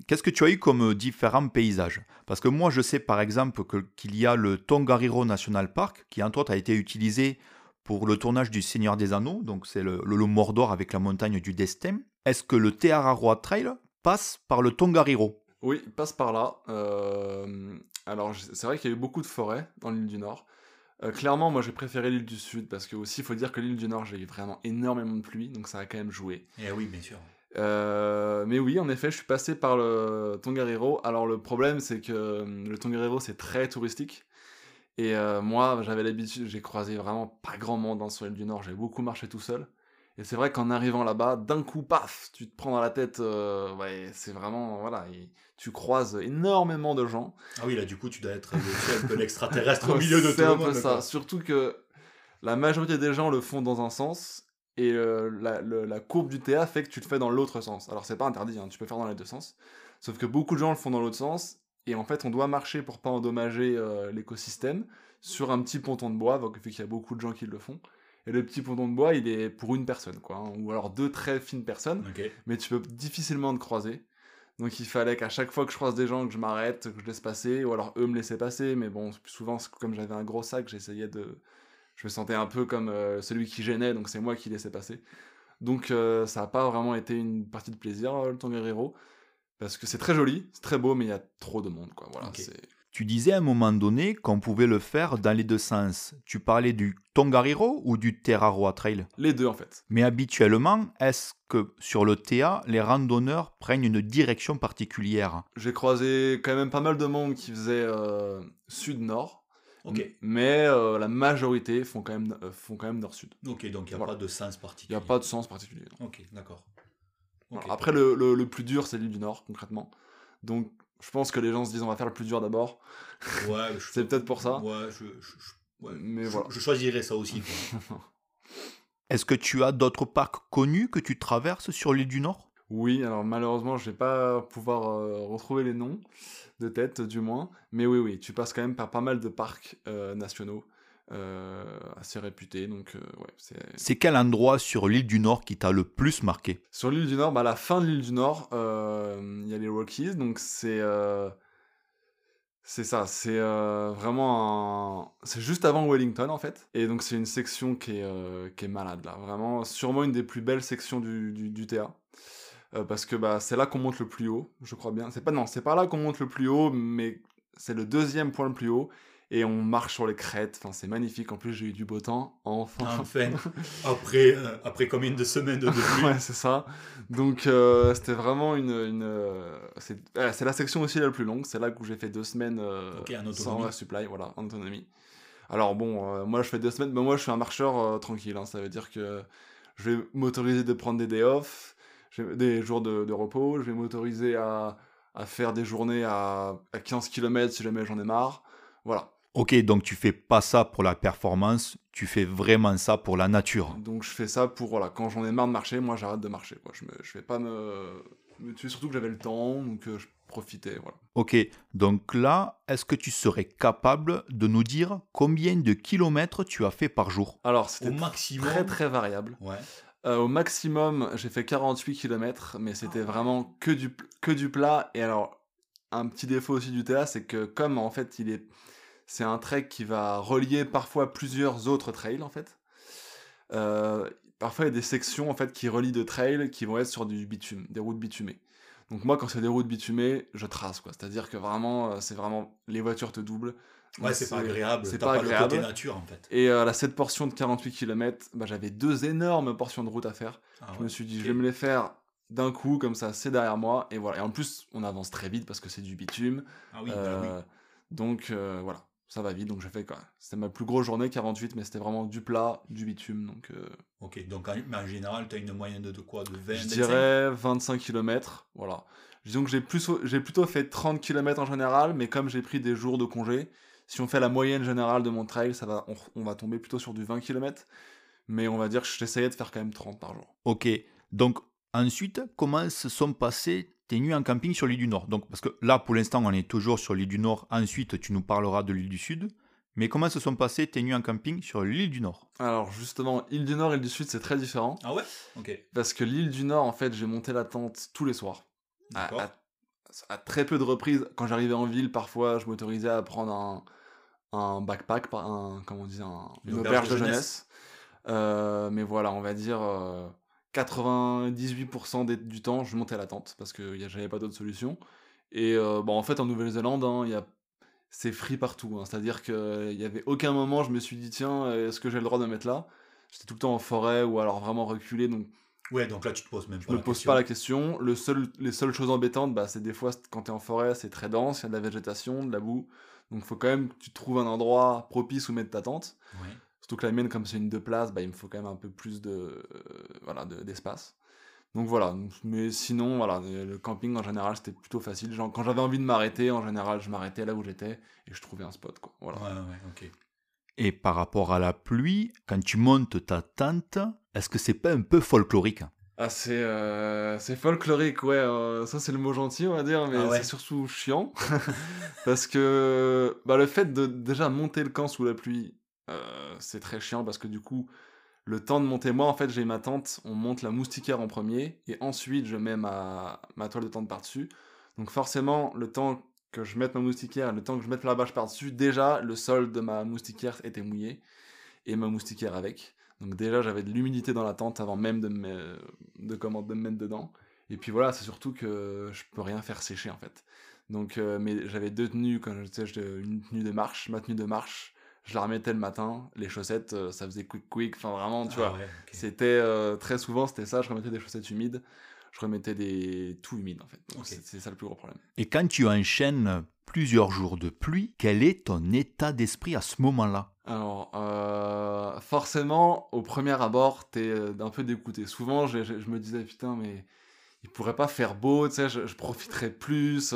qu'est-ce que tu as eu comme différents paysages? Parce que moi, je sais par exemple qu'il y a le Tongariro National Park, qui entre autres a été utilisé pour le tournage du Seigneur des Anneaux, donc c'est le, Mordor avec la montagne du Destin. Est-ce que le Te Trail passe par le Tongariro
Oui, il passe par là. Euh, alors, c'est vrai qu'il y a eu beaucoup de forêts dans l'île du Nord. Euh, clairement, moi j'ai préféré l'île du Sud parce que aussi il faut dire que l'île du Nord j'ai eu vraiment énormément de pluie, donc ça a quand même joué.
Eh oui, bien sûr.
Euh, mais oui, en effet, je suis passé par le Tongariro. Alors le problème, c'est que le Tongariro, c'est très touristique. Et euh, moi, j'avais l'habitude, j'ai croisé vraiment pas grand monde en sur l'île du Nord. J'ai beaucoup marché tout seul. Et c'est vrai qu'en arrivant là-bas, d'un coup, paf, tu te prends dans la tête. ouais, c'est vraiment voilà, tu croises énormément de gens.
Ah oui, là, du coup, tu dois être [LAUGHS] un peu l'extraterrestre au milieu de tout
C'est un peu ça. Surtout que la majorité des gens le font dans un sens et euh, la, courbe du TA fait que tu le fais dans l'autre sens. Alors c'est pas interdit, hein, tu peux faire dans les deux sens. Sauf que beaucoup de gens le font dans l'autre sens, Et en fait, on doit marcher pour pas endommager euh, l'écosystème sur un petit ponton de bois, vu qu'il y a beaucoup de gens qui le font. Et le petit ponton de bois, il est pour une personne, quoi. hein, ou alors deux très fines personnes, mais tu peux difficilement te croiser. Donc il fallait qu'à chaque fois que je croise des gens, que je m'arrête, que je laisse passer, ou alors eux me laissaient passer. Mais bon, souvent, comme j'avais un gros sac, j'essayais de. Je me sentais un peu comme euh, celui qui gênait, donc c'est moi qui laissais passer. Donc euh, ça n'a pas vraiment été une partie de plaisir, le Tongariro. Parce que c'est très joli, c'est très beau, mais il y a trop de monde, quoi. Voilà, c'est-
Tu disais à un moment donné qu'on pouvait le faire dans les deux sens. Tu parlais du Tongariro ou du Terraroa Trail?
Les deux, en fait.
Mais habituellement, est-ce que sur le TA, les randonneurs prennent une direction particulière?
J'ai croisé quand même pas mal de monde qui faisait euh, sud-nord. Mais euh, la majorité font quand même, euh, font quand même nord-sud.
Ok, donc il n'y a
Voilà.
pas de sens
Il
particulier.
n'y a pas de sens particulier. non.
Ok, d'accord.
Après, le, le- le plus dur, c'est l'île du Nord, concrètement. Donc, je pense que les gens se disent on va faire le plus dur d'abord.
Ouais, je- [LAUGHS]
C'est peut-être pour ça.
Ouais, je, je- je- ouais.
Mais
Je-
voilà.
je choisirais ça aussi. [LAUGHS]
Est-ce que tu as d'autres parcs connus que tu traverses sur l'île du Nord?
Oui, alors malheureusement, je vais pas pouvoir euh, retrouver les noms de tête, du moins. Mais oui, oui, tu passes quand même par pas mal de parcs euh, nationaux assez réputés. Donc, euh, ouais, c'est.
C'est quel endroit sur l'île du Nord qui t'a le plus marqué?
Sur l'île du Nord, bah, à la fin de l'île du Nord, euh, il y a les Rockies, donc c'est euh, c'est ça, c'est euh, vraiment un... c'est juste avant Wellington en fait, et donc c'est une section qui est euh, qui est malade là, vraiment sûrement une des plus belles sections du du, du TA. Euh, parce que bah, c'est là qu'on monte le plus haut, je crois bien. C'est pas non, c'est pas là qu'on monte le plus haut, mais c'est le deuxième point le plus haut et on marche sur les crêtes. Enfin, c'est magnifique. En plus, j'ai eu du beau temps. Enfin,
Enfin, [LAUGHS] après, euh, après combien de semaines de [LAUGHS] pluie
ouais, c'est ça. Donc, euh, c'était vraiment une. une euh, c'est euh, la section aussi la plus longue. C'est là où j'ai fait deux semaines euh,
Ok, en
sans supply, voilà, en autonomie. Alors, bon, moi, je fais deux semaines, mais moi, je suis un marcheur tranquille. hein. ça veut dire que je vais m'autoriser de prendre des day off, des jours de, de repos. Je vais m'autoriser à, à faire des journées à, à 15 km si jamais j'en ai marre. Voilà.
Ok, donc tu fais pas ça pour la performance, tu fais vraiment ça pour la nature.
Donc je fais ça pour, voilà, quand j'en ai marre de marcher, moi j'arrête de marcher. Quoi. Je, me, je vais pas me, me tuer, surtout que j'avais le temps, donc euh, je profitais. Voilà.
Ok, donc là, est-ce que tu serais capable de nous dire combien de kilomètres tu as fait par jour?
Alors
Au
c'était
maximum?
très très variable.
Ouais.
Euh, au maximum, j'ai fait 48 km, mais c'était vraiment que du, que du plat. Et alors, un petit défaut aussi du TA, c'est que comme en fait il est... C'est un trek qui va relier parfois plusieurs autres trails en fait. Euh, parfois il y a des sections en fait qui relient de trails qui vont être sur du bitume, des routes bitumées. Donc moi quand c'est des routes bitumées, je trace quoi. C'est-à-dire que vraiment, euh, c'est vraiment les voitures te doublent.
Ouais, c'est pas agréable.
C'est pas
pas,
agréable.
le côté nature en fait.
Et euh, là, cette portion de 48 km, bah, j'avais deux énormes portions de route à faire.
Ah
Je
ouais.
me suis dit, je vais me les faire d'un coup, comme ça, c'est derrière moi. Et voilà. Et en plus, on avance très vite parce que c'est du bitume.
Ah oui, bah
Euh,
oui.
Donc euh, voilà, ça va vite. Donc j'ai fait quoi C'était ma plus grosse journée, 48, mais c'était vraiment du plat, du bitume. Donc euh,
Ok, donc en, mais en général, tu as une moyenne de, de quoi? De 20
je
25?
dirais 25 km. Voilà. Disons que j'ai plus, j'ai plutôt fait 30 km en général, mais comme j'ai pris des jours de congé, si on fait la moyenne générale de mon trail, ça va, on, on va tomber plutôt sur du 20 km. Mais on va dire que j'essayais de faire quand même 30 par jour.
Ok, donc ensuite, comment se sont passées tes nuits en camping sur l'île du Nord? Donc, parce que là, pour l'instant, on est toujours sur l'île du Nord. Ensuite, tu nous parleras de l'île du Sud. Mais comment se sont passées tes nuits en camping sur l'île du Nord?
Alors justement, île du Nord et île du Sud, c'est très différent.
Ah ouais? Ok.
Parce que l'île du Nord, en fait, j'ai monté la tente tous les soirs. À,
D'accord.
à- à très peu de reprises. Quand j'arrivais en ville, parfois, je m'autorisais à prendre un, un backpack, un, comment on dit, un- une, auberge, de jeunesse. Euh, mais voilà, on va dire euh, 98% des- du temps, je montais à la tente parce que j'avais pas d'autre solution. Et euh, bon, en fait, en Nouvelle-Zélande, hein, c'est free partout. hein. C'est-à-dire qu'il y avait aucun moment, je me suis dit, tiens, euh, est-ce que j'ai le droit de me mettre là? J'étais tout le temps en forêt ou alors vraiment reculé, donc
Ouais, donc là, tu te poses même
je
pas
me
la
pose
question.
pas la question. Le seul, les seules choses embêtantes, bah, c'est des fois quand t'es en forêt, c'est très dense, il y a de la végétation, de la boue. Donc faut quand même que tu trouves un endroit propice où mettre ta tente.
Ouais.
Surtout que la mienne, comme c'est une deux places, bah, il me faut quand même un peu plus de, euh, voilà, de- d'espace. Donc voilà, mais sinon, voilà, le camping en général c'était plutôt facile. Genre, quand j'avais envie de m'arrêter, en général je m'arrêtais là où j'étais et je trouvais un spot. Quoi. Voilà.
Ouais, ouais, ok.
Et par rapport à la pluie, quand tu montes ta tente, est-ce que c'est pas un peu folklorique?
Ah, c'est euh, c'est folklorique, ouais. euh, ça, c'est le mot gentil, on va dire, mais
Ah ouais.
c'est surtout chiant. [LAUGHS] parce que bah, le fait de déjà monter le camp sous la pluie, euh, c'est très chiant parce que du coup, le temps de monter, moi, en fait, j'ai ma tente, on monte la moustiquaire en premier et ensuite, je mets ma, toile de tente par-dessus. Donc, forcément, le temps que je mette ma moustiquaire, le temps que je mette la bâche par-dessus, déjà, le sol de ma moustiquaire était mouillé et ma moustiquaire avec. Donc déjà, j'avais de l'humidité dans la tente avant même de me, de, comment, de me mettre dedans. Et puis voilà, c'est surtout que je peux rien faire sécher en fait. Donc, euh, mais j'avais deux tenues, quand j'étais- une tenue de marche, ma tenue de marche, je la remettais le matin, les chaussettes, euh, ça faisait quick quick, enfin vraiment, tu
Ah
vois.
ouais.
C'était euh, très souvent, c'était ça, je remettais des chaussettes humides, je remettais des tout humides en fait. C'est ça le plus gros problème.
Et quand tu enchaînes plusieurs jours de pluie, quel est ton état d'esprit à ce moment-là?
Alors, euh, forcément, au premier abord, t'es euh, un peu dégoûté. Souvent, je, je- je me disais, putain, mais il pourrait pas faire beau, tu sais, je, je profiterais plus.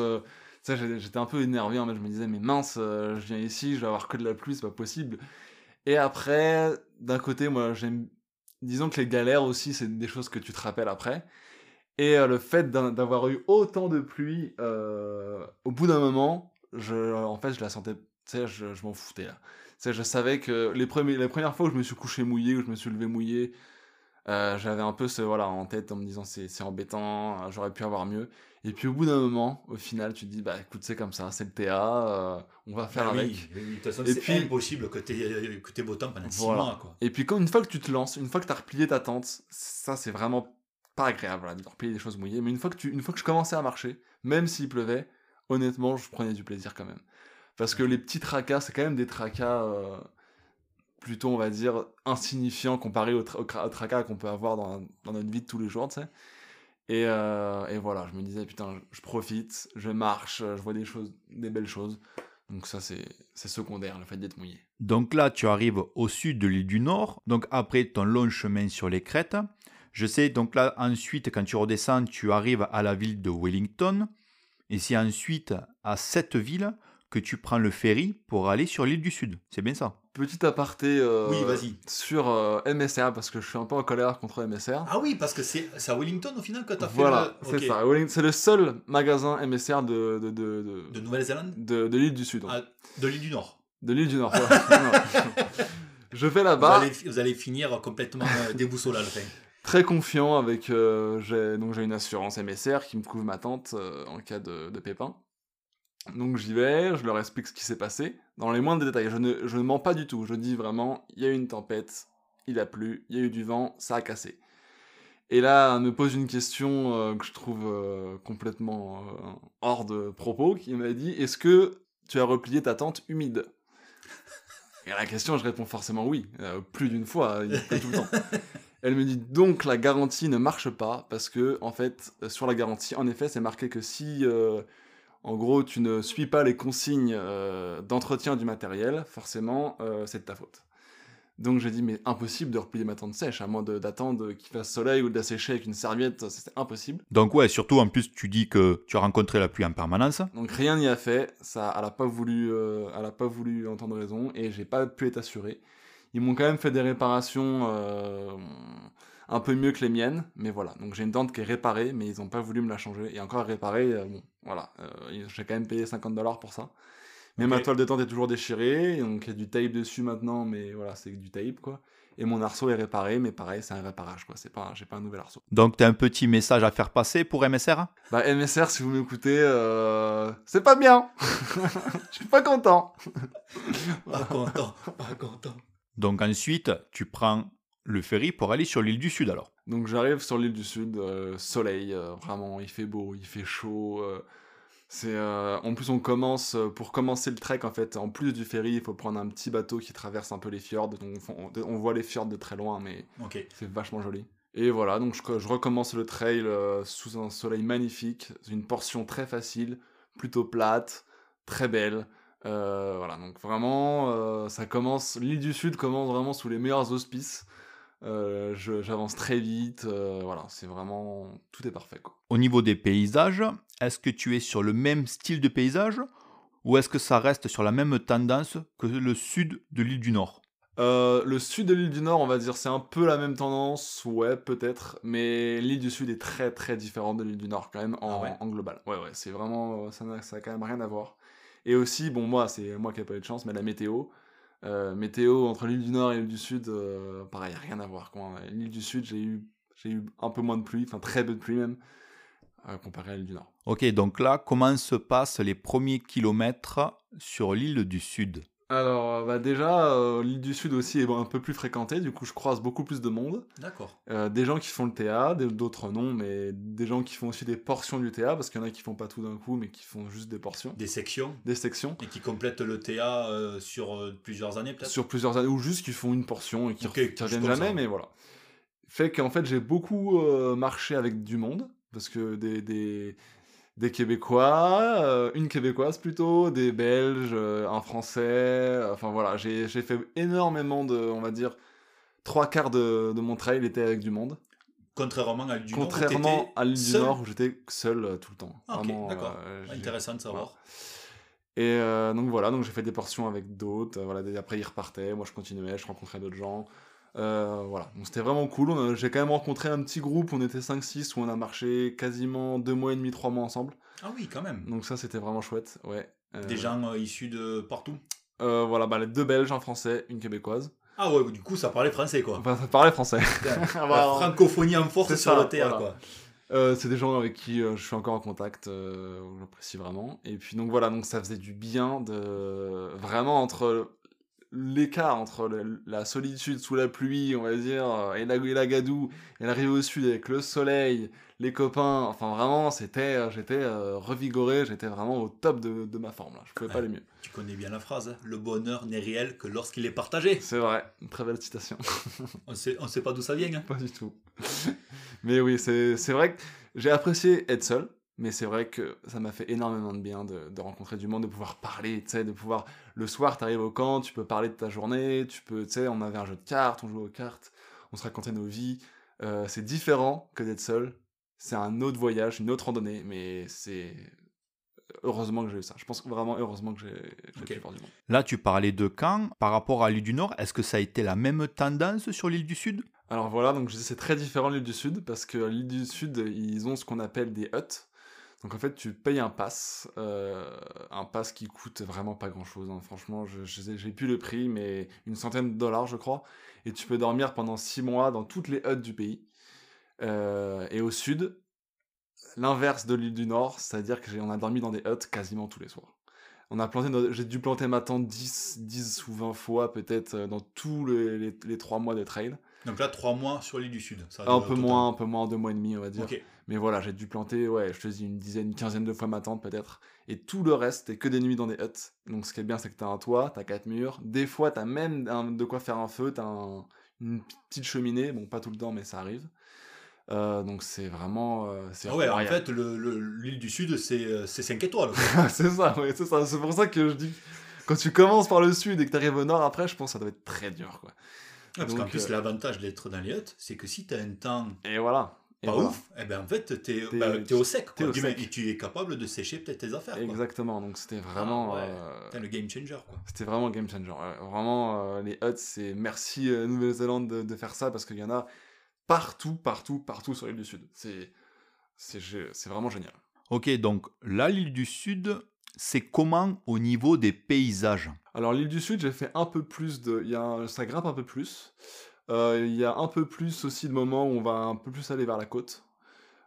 J'ai- j'étais un peu énervé, en fait, je me disais, mais mince, euh, je viens ici, je vais avoir que de la pluie, c'est pas possible. Et après, d'un côté, moi, j'aime. Disons que les galères aussi, c'est des choses que tu te rappelles après. Et euh, le fait d'avoir eu autant de pluie, euh, au bout d'un moment, je, en fait, je la sentais, tu sais, je, m'en foutais. Tu sais, je savais que les, premiers, les premières fois où je me suis couché mouillé, où je me suis levé mouillé, j'avais un peu ce voilà en tête en me disant c'est embêtant, j'aurais pu avoir mieux. Et puis au bout d'un moment, au final, tu te dis bah écoute c'est comme ça, c'est le TA, euh, on va faire
Bah
avec.
oui, de toute façon,
Et
c'est
puis-
impossible que t'aies que t'aies beau temps pendant six mois, quoi.
Et puis quand une fois que tu te lances, une fois que tu as replié ta tente, ça c'est vraiment pas agréable voilà, de replier des choses mouillées. Mais une fois que tu, une fois que je commençais à marcher, même s'il pleuvait, honnêtement, je prenais du plaisir quand même. Parce que les petits tracas, c'est quand même des tracas euh, plutôt, on va dire, insignifiants comparés aux, tra- aux cra- aux tracas qu'on peut avoir dans, dans notre vie de tous les jours, tu sais. Et, euh, et voilà, je me disais, putain, je profite, je marche, je vois des choses, des belles choses. Donc ça, c'est c'est secondaire, le fait d'être mouillé.
Donc là, tu arrives au sud de l'île du Nord, donc après ton long chemin sur les crêtes. Je sais, donc là, ensuite, quand tu redescends, tu arrives à la ville de Wellington. Et c'est ensuite à cette ville que tu prends le ferry pour aller sur l'île du Sud. C'est bien ça
Petit aparté euh,
Oui, vas-y.
sur euh, MSR, parce que je suis un peu en colère contre MSR.
Ah oui, parce que c'est c'est à Wellington au final que t'as
voilà,
fait le...
c'est
ok.
ça. Welling- C'est le seul magasin MSR de, de, de, de,
De Nouvelle-Zélande
de- de l'île du Sud.
Ah, De l'île du Nord.
De l'île du Nord. Non. [LAUGHS] [LAUGHS] je vais
Vous,
là-bas,
allez, vous allez finir complètement euh, déboussolé à la fin.
très confiant avec. euh, j'ai donc j'ai une assurance MSR qui me couvre ma tente euh, en cas de, de pépin. Donc j'y vais, je leur explique ce qui s'est passé dans les moindres détails. Je ne, je ne mens pas du tout. Je dis vraiment, il y a eu une tempête, il a plu, il y a eu du vent, ça a cassé. Et là, elle me pose une question euh, que je trouve euh, complètement euh, hors de propos, qui m'a dit Est-ce que tu as replié ta tente humide? Et à la question, je réponds forcément oui, plus d'une fois, il pleut tout le temps. Elle me dit donc la garantie ne marche pas parce que en fait sur la garantie en effet c'est marqué que si en gros tu ne suis pas les consignes euh, d'entretien du matériel forcément euh, c'est de ta faute. Donc j'ai dit mais impossible de replier ma tente sèche à moins d'attendre qu'il fasse soleil ou de la sécher avec une serviette c'est impossible.
Donc ouais, surtout en plus, tu dis que tu as rencontré la pluie en permanence.
Donc rien n'y a fait, ça, elle a pas voulu, euh, elle a pas voulu entendre raison et j'ai pas pu être assuré. Ils m'ont quand même fait des réparations euh, un peu mieux que les miennes, mais voilà. Donc j'ai une tente qui est réparée, mais ils ont pas voulu me la changer. Et encore réparée, euh, bon, voilà. Euh, j'ai quand même payé 50 dollars pour ça. Mais ma toile de tente est toujours déchirée, donc il y a du tape dessus maintenant, mais voilà, c'est du tape quoi. Et mon arceau est réparé, mais pareil, c'est un réparage quoi. C'est pas, j'ai pas un nouvel arceau.
Donc tu as un petit message à faire passer pour MSR
Bah MSR, si vous m'écoutez, euh, c'est pas bien. [LAUGHS] Je suis pas content.
Pas content, pas content.
Donc ensuite, tu prends le ferry pour aller sur l'île du Sud alors.
Donc j'arrive sur l'île du Sud, euh, soleil, euh, vraiment, il fait beau, il fait chaud. euh, c'est euh, en plus on commence pour commencer le trek en fait. En plus du ferry, il faut prendre un petit bateau qui traverse un peu les fjords. Donc on, on voit les fjords de très loin, mais
Ok.
c'est vachement joli. Et voilà, donc je, je recommence le trail euh, sous un soleil magnifique, une portion très facile, plutôt plate, très belle. Euh, voilà, donc vraiment, euh, ça commence, l'île du Sud commence vraiment sous les meilleurs auspices. Euh, je- J'avance très vite, euh, voilà, c'est vraiment, tout est parfait quoi.
Au niveau des paysages, est-ce que tu es sur le même style de paysage ou est-ce que ça reste sur la même tendance que le sud de l'île du Nord?
Euh, le sud de l'île du Nord, on va dire, c'est un peu la même tendance, ouais, peut-être, mais l'île du Sud est très très différente de l'île du Nord quand même en,
Ah ouais?
en global. Ouais, ouais, c'est vraiment, ça n'a quand même rien à voir. Et aussi, bon, moi, c'est moi qui n'ai pas eu de chance, mais la météo, euh, météo entre l'île du Nord et l'île du Sud, euh, pareil, rien à voir. L'île du Sud, j'ai eu, j'ai eu un peu moins de pluie, enfin très peu de pluie même, euh, comparé à l'île du Nord.
Ok, donc là, comment se passent les premiers kilomètres sur l'île du Sud?
Alors, euh, bah déjà, euh, l'île du Sud aussi est un peu plus fréquentée, du coup, je croise beaucoup plus de monde.
D'accord.
Euh, des gens qui font le TA, des- d'autres non, mais des gens qui font aussi des portions du TA, parce qu'il y en a qui font pas tout d'un coup, mais qui font juste des portions,
Des sections
des sections,
et qui complètent le TA euh, sur plusieurs années peut-être?
Sur plusieurs années, ou juste qui font une portion et qui,
Ok,
qui reviennent jamais,
ça.
mais voilà. Fait qu'en fait, j'ai beaucoup marché avec du monde, parce que des, des, des Québécois, euh, une Québécoise plutôt, des Belges, euh, un Français, euh, enfin voilà, j'ai fait énormément de, on va dire, trois quarts de, de mon trail était avec du monde.
Contrairement à l'île du Nord. où
Contrairement à l'île du Nord où j'étais seul euh, tout le temps.
Ah, ok, d'accord. Intéressant de savoir.
Et donc voilà, donc j'ai fait des portions avec d'autres. voilà, après ils repartaient, moi je continuais, je rencontrais d'autres gens. Euh, voilà, donc c'était vraiment cool. J'ai quand même rencontré un petit groupe, on était 5-6 où on a marché quasiment deux mois et demi, trois mois ensemble.
Ah oui, quand même.
Donc ça c'était vraiment chouette, ouais. Euh,
Des gens euh, issus de partout.
voilà, bah, les deux Belges, un Français, une Québécoise.
Ah ouais, du coup ça parlait français quoi.
Enfin, ça parlait français. [LAUGHS]
La
bah,
francophonie en force sur
ça,
le
voilà.
quoi.
Euh, c'est des gens avec qui euh, je suis encore en contact, euh, j'apprécie vraiment. Et puis donc voilà, donc ça faisait du bien de vraiment entre l'écart entre le- la solitude sous la pluie, on va dire, euh, et la, et la gadoue, et l'arrivée au sud avec le soleil, les copains, enfin vraiment, c'était, euh, j'étais euh, revigoré, j'étais vraiment au top de, de ma forme là. Je pouvais pas
Ouais.
aller mieux.
Tu connais bien la phrase, hein. le bonheur n'est réel que lorsqu'il est partagé.
C'est vrai, une très belle citation. [LAUGHS]
On sait, on sait pas d'où ça vient. hein.
Pas du tout. [LAUGHS] mais oui, c'est c'est vrai que j'ai apprécié être seul, mais c'est vrai que ça m'a fait énormément de bien de, de rencontrer du monde, de pouvoir parler, tu sais, de pouvoir... Le soir, t'arrives au camp, tu peux parler de ta journée, tu peux, tu sais, on avait un jeu de cartes, on jouait aux cartes, on se racontait nos vies. Euh, c'est différent que d'être seul. C'est un autre voyage, une autre randonnée, mais c'est... Heureusement que j'ai eu ça. Je pense vraiment heureusement que j'ai pu voir du monde.
Là, tu parlais de Caen. Par rapport à l'île du Nord, est-ce que ça a été la même tendance sur l'île du Sud?
Alors voilà, donc je dis c'est très différent de l'île du Sud parce que l'île du Sud, ils ont ce qu'on appelle des huts. Donc en fait, tu payes un pass, euh, un pass qui coûte vraiment pas grand chose. Franchement, je, je j'ai plus le prix, mais une centaine de dollars, je crois. Et tu peux dormir pendant six mois dans toutes les huts du pays. Euh, et au sud, l'inverse de l'île du Nord, c'est-à-dire que j'ai- on a dormi dans des huts quasiment tous les soirs. On a planté, notre- j'ai dû planter ma tente 10, 10 ou 20 fois peut-être euh, dans tous les, les, les trois mois de trail.
Donc là, trois mois sur l'île du Sud. Ça
Un peu moins, un peu moins, deux mois et demi, on va dire. Mais voilà, j'ai dû planter, ouais, je te dis, une dizaine, une quinzaine de fois ma tente peut-être. Et tout le reste, c'était que des nuits dans des huts. Donc ce qui est bien, c'est que t'as un toit, t'as quatre murs. Des fois, t'as même un- de quoi faire un feu, t'as un- une petite cheminée. Bon, pas tout le temps, mais ça arrive. Euh, donc c'est vraiment... euh, c'est
Ah ouais, en fait, le- le- l'île du Sud, c'est euh, c'est 5 étoiles. [LAUGHS]
c'est ça, ouais, c'est ça. C'est pour ça que je dis... Quand tu commences par le sud et que t'arrives au nord, après, je pense que ça doit être très dur, quoi.
Parce qu'en plus,
euh,
l'avantage d'être dans les huttes, c'est que si t'as un temps
Et voilà. Et
pas
voilà.
ouf, eh ben en fait, t'es
T'es-
bah, au sec.
t'es
Quoi,
au
du. Et tu es capable de sécher peut-être tes affaires. quoi.
Exactement, donc c'était vraiment...
Ah ouais.
euh,
Putain, le game changer, quoi.
C'était vraiment game changer. Vraiment, euh, les huts, c'est merci euh, Nouvelle-Zélande de, de faire ça parce qu'il y en a partout, partout, partout sur l'île du Sud. C'est, c'est, gé- c'est vraiment génial.
Ok, donc là, l'île du Sud, c'est comment au niveau des paysages?
Alors, l'île du Sud, j'ai fait un peu plus de. Il y a un- Ça grimpe un peu plus. Euh, Il y a un peu plus aussi de moments où on va un peu plus aller vers la côte.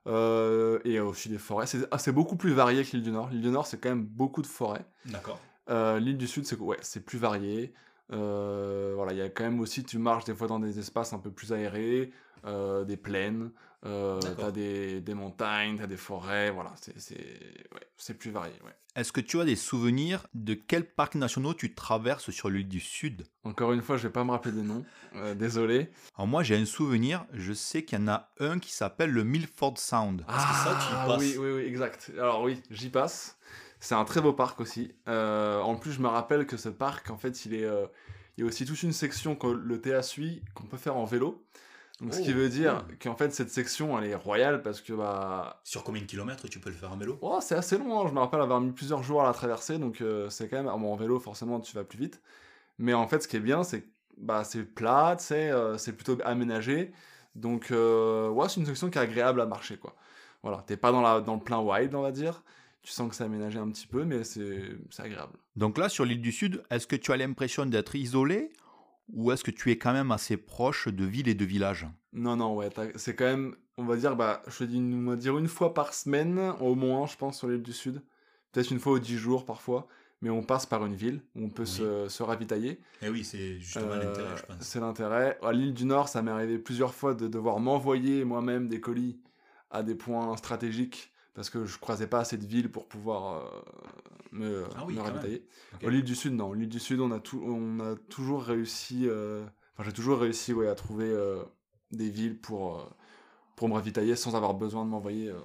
Euh, et aussi des forêts. C'est, ah, c'est beaucoup plus varié que l'île du Nord. L'île du Nord, c'est quand même beaucoup de forêts.
D'accord.
Euh, l'île du Sud, c'est ouais, c'est plus varié. Euh, voilà, il y a quand même aussi, tu marches des fois dans des espaces un peu plus aérés, euh, des plaines, euh, t'as des, des montagnes, t'as des forêts, voilà, c'est c'est ouais, c'est plus varié. Ouais.
Est-ce que tu as des souvenirs de quels parcs nationaux tu traverses sur l'île du Sud?
Encore une fois, je vais pas me rappeler des noms, euh, désolé.
Alors moi, j'ai un souvenir, je sais qu'il y en a un qui s'appelle le Milford Sound.
Parce que ça, tu y passes?
Ah oui, oui, oui, exact. Alors oui, j'y passe. C'est un très beau parc aussi. Euh, en plus, je me rappelle que ce parc, en fait, il est, euh, il y a aussi toute une section que le TA suit qu'on peut faire en vélo. Donc, ce qui
Oh,
veut dire
cool.
qu'en fait, cette section, elle est royale parce que bah,
Sur combien de kilomètres tu peux le faire en vélo?
Oh, c'est assez long. hein. Je me rappelle avoir mis plusieurs jours à la traverser, donc euh, c'est quand même. bon, en vélo, forcément, tu vas plus vite. Mais en fait, ce qui est bien, c'est que bah, c'est plat, euh, c'est plutôt aménagé. Donc, ouais, c'est une section qui est agréable à marcher, quoi. Voilà, t'es pas dans, la, dans le plein wild, on va dire. Tu sens que c'est aménagé un petit peu, mais c'est agréable.
Donc là, sur l'île du Sud, est-ce que tu as l'impression d'être isolé ou est-ce que tu es quand même assez proche de villes et de villages?
Non, non, ouais, c'est quand même, on va dire, bah, je te dis, on va dire une fois par semaine, au moins, je pense, sur l'île du Sud. Peut-être une fois aux 10 jours, parfois. Mais on passe par une ville où on peut
Oui.
se, se ravitailler.
Et oui, c'est justement
Euh,
l'intérêt, je pense.
C'est l'intérêt. À l'île du Nord, ça m'est arrivé plusieurs fois de devoir m'envoyer moi-même des colis à des points stratégiques parce que je croisais pas assez de villes pour pouvoir euh, me,
Ah oui,
me ravitailler.
Ok.
Au l'île du Sud, non. L'île du Sud, on a, tout, on a toujours réussi. euh, Enfin, j'ai toujours réussi ouais, à trouver euh, des villes pour, euh, pour me ravitailler sans avoir besoin de m'envoyer euh,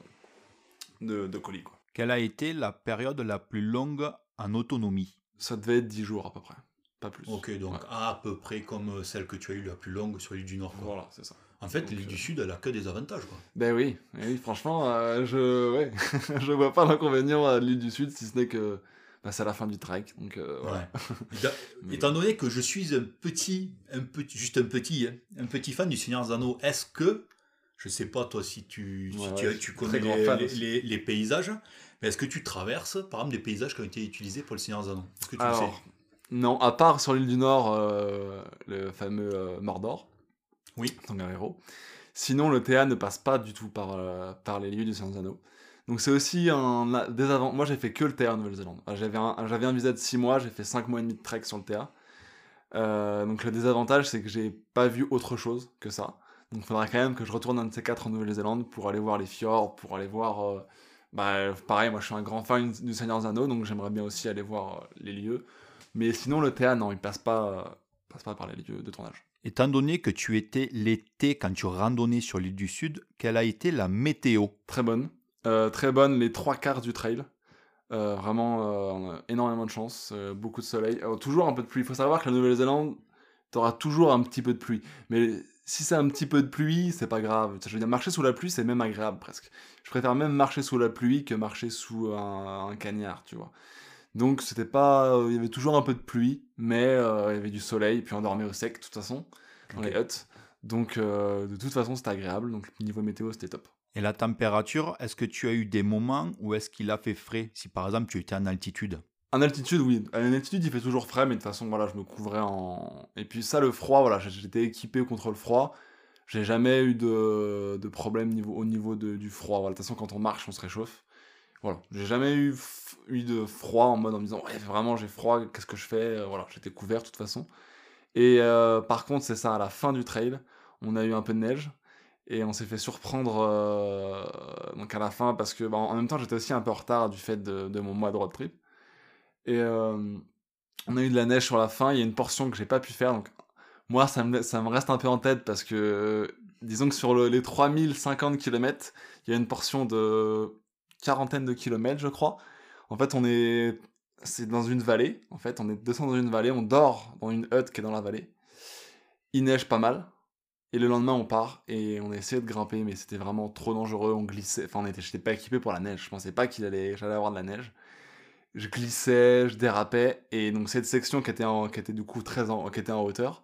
de, de colis. Quoi.
Quelle a été la période la plus longue en autonomie?
Ça devait être 10 jours à peu près. Pas plus.
Ok, donc
Ouais.
à peu près comme celle que tu as eue la plus longue sur l'île du Nord. quoi.
Voilà, c'est ça.
En fait, l'île
euh,
du Sud, elle a que des avantages. Quoi.
Ben oui, oui franchement, euh, je ouais, [LAUGHS] je vois pas l'inconvénient à l'île du Sud, si ce n'est que bah, c'est la fin du trek. Donc, euh, voilà.
Ouais. [LAUGHS]
Mais-
Étant donné que je suis un petit, un petit juste un petit, hein, un petit fan du Seigneur Anneaux, est-ce que, je sais pas toi si tu, si tu, connais les, les-
aussi.
les- les paysages, mais est-ce que tu traverses par exemple des paysages qui ont été utilisés pour le Seigneur Anneaux? Est-ce que tu le
Alors,
sais?
non, à part sur l'île du Nord, euh, le fameux euh, Mordor.
Oui.
Tangarero. Sinon, le TA ne passe pas du tout par, euh, par les lieux du Seigneur des. Donc c'est aussi un désavantage. Moi, j'ai fait que le TA en Nouvelle-Zélande. J'avais un, un visa de 6 mois, j'ai fait 5 mois et demi de trek sur le TA. Euh, donc le désavantage, c'est que j'ai pas vu autre chose que ça. Donc il faudra quand même que je retourne un de ces quatre en Nouvelle-Zélande pour aller voir les fjords, pour aller voir... euh, bah, pareil, moi je suis un grand fan du Seigneur des donc j'aimerais bien aussi aller voir les lieux. Mais sinon, le TA, non, il passe pas, passe pas par les lieux de tournage.
Étant donné que tu étais l'été quand tu randonnais sur l'île du Sud, quelle a été la météo?
Très bonne. Euh, très bonne les trois quarts du trail. Euh, vraiment, euh, énormément de chance. beaucoup de soleil. Toujours un peu de pluie. Il faut savoir que la Nouvelle-Zélande, tu auras toujours un petit peu de pluie. Mais si c'est un petit peu de pluie, c'est pas grave. Je veux dire, marcher sous la pluie, c'est même agréable presque. Je préfère même marcher sous la pluie que marcher sous un, un cagnard, tu vois. Donc c'était pas, euh, il y avait toujours un peu de pluie, mais euh, il y avait du soleil, puis on dormait au sec de toute façon dans les huttes. Donc euh, de toute façon c'était agréable. Donc niveau météo c'était top.
Et la température, est-ce que tu as eu des moments où est-ce qu'il a fait frais? Si par exemple tu étais en altitude
En altitude, oui. À l'altitude, il fait toujours frais, mais de toute façon, voilà, je me couvrais en. Et puis ça, le froid, voilà, j'étais équipé contre le froid. J'ai jamais eu de, de problème niveau, au niveau de- du froid. Voilà, de toute façon, quand on marche, on se réchauffe. Voilà, j'ai jamais eu, eu de froid en mode en me disant, ouais, vraiment, j'ai froid, qu'est-ce que je fais? Euh, Voilà, j'étais couvert de toute façon. Et euh, par contre, c'est ça, à la fin du trail, on a eu un peu de neige. Et on s'est fait surprendre euh, donc à la fin parce que bah, en même temps j'étais aussi un peu en retard du fait de, de mon mois de road trip. Et on a eu de la neige sur la fin, il y a une portion que j'ai pas pu faire. Donc moi ça me, ça me reste un peu en tête parce que disons que sur le- les 3050 km, il y a une portion de quarantaine de kilomètres je crois. En fait on est c'est dans une vallée, en fait on est descend dans une vallée, on dort dans une hutte qui est dans la vallée. Il neige pas mal. Et le lendemain, on part et on a essayé de grimper, mais c'était vraiment trop dangereux. On glissait. Enfin, on était, j'étais pas équipé pour la neige. Je pensais pas qu'il allait, j'allais avoir de la neige. Je glissais, je dérapais. Et donc, cette section qui était, en, qui était du coup très qui était en hauteur,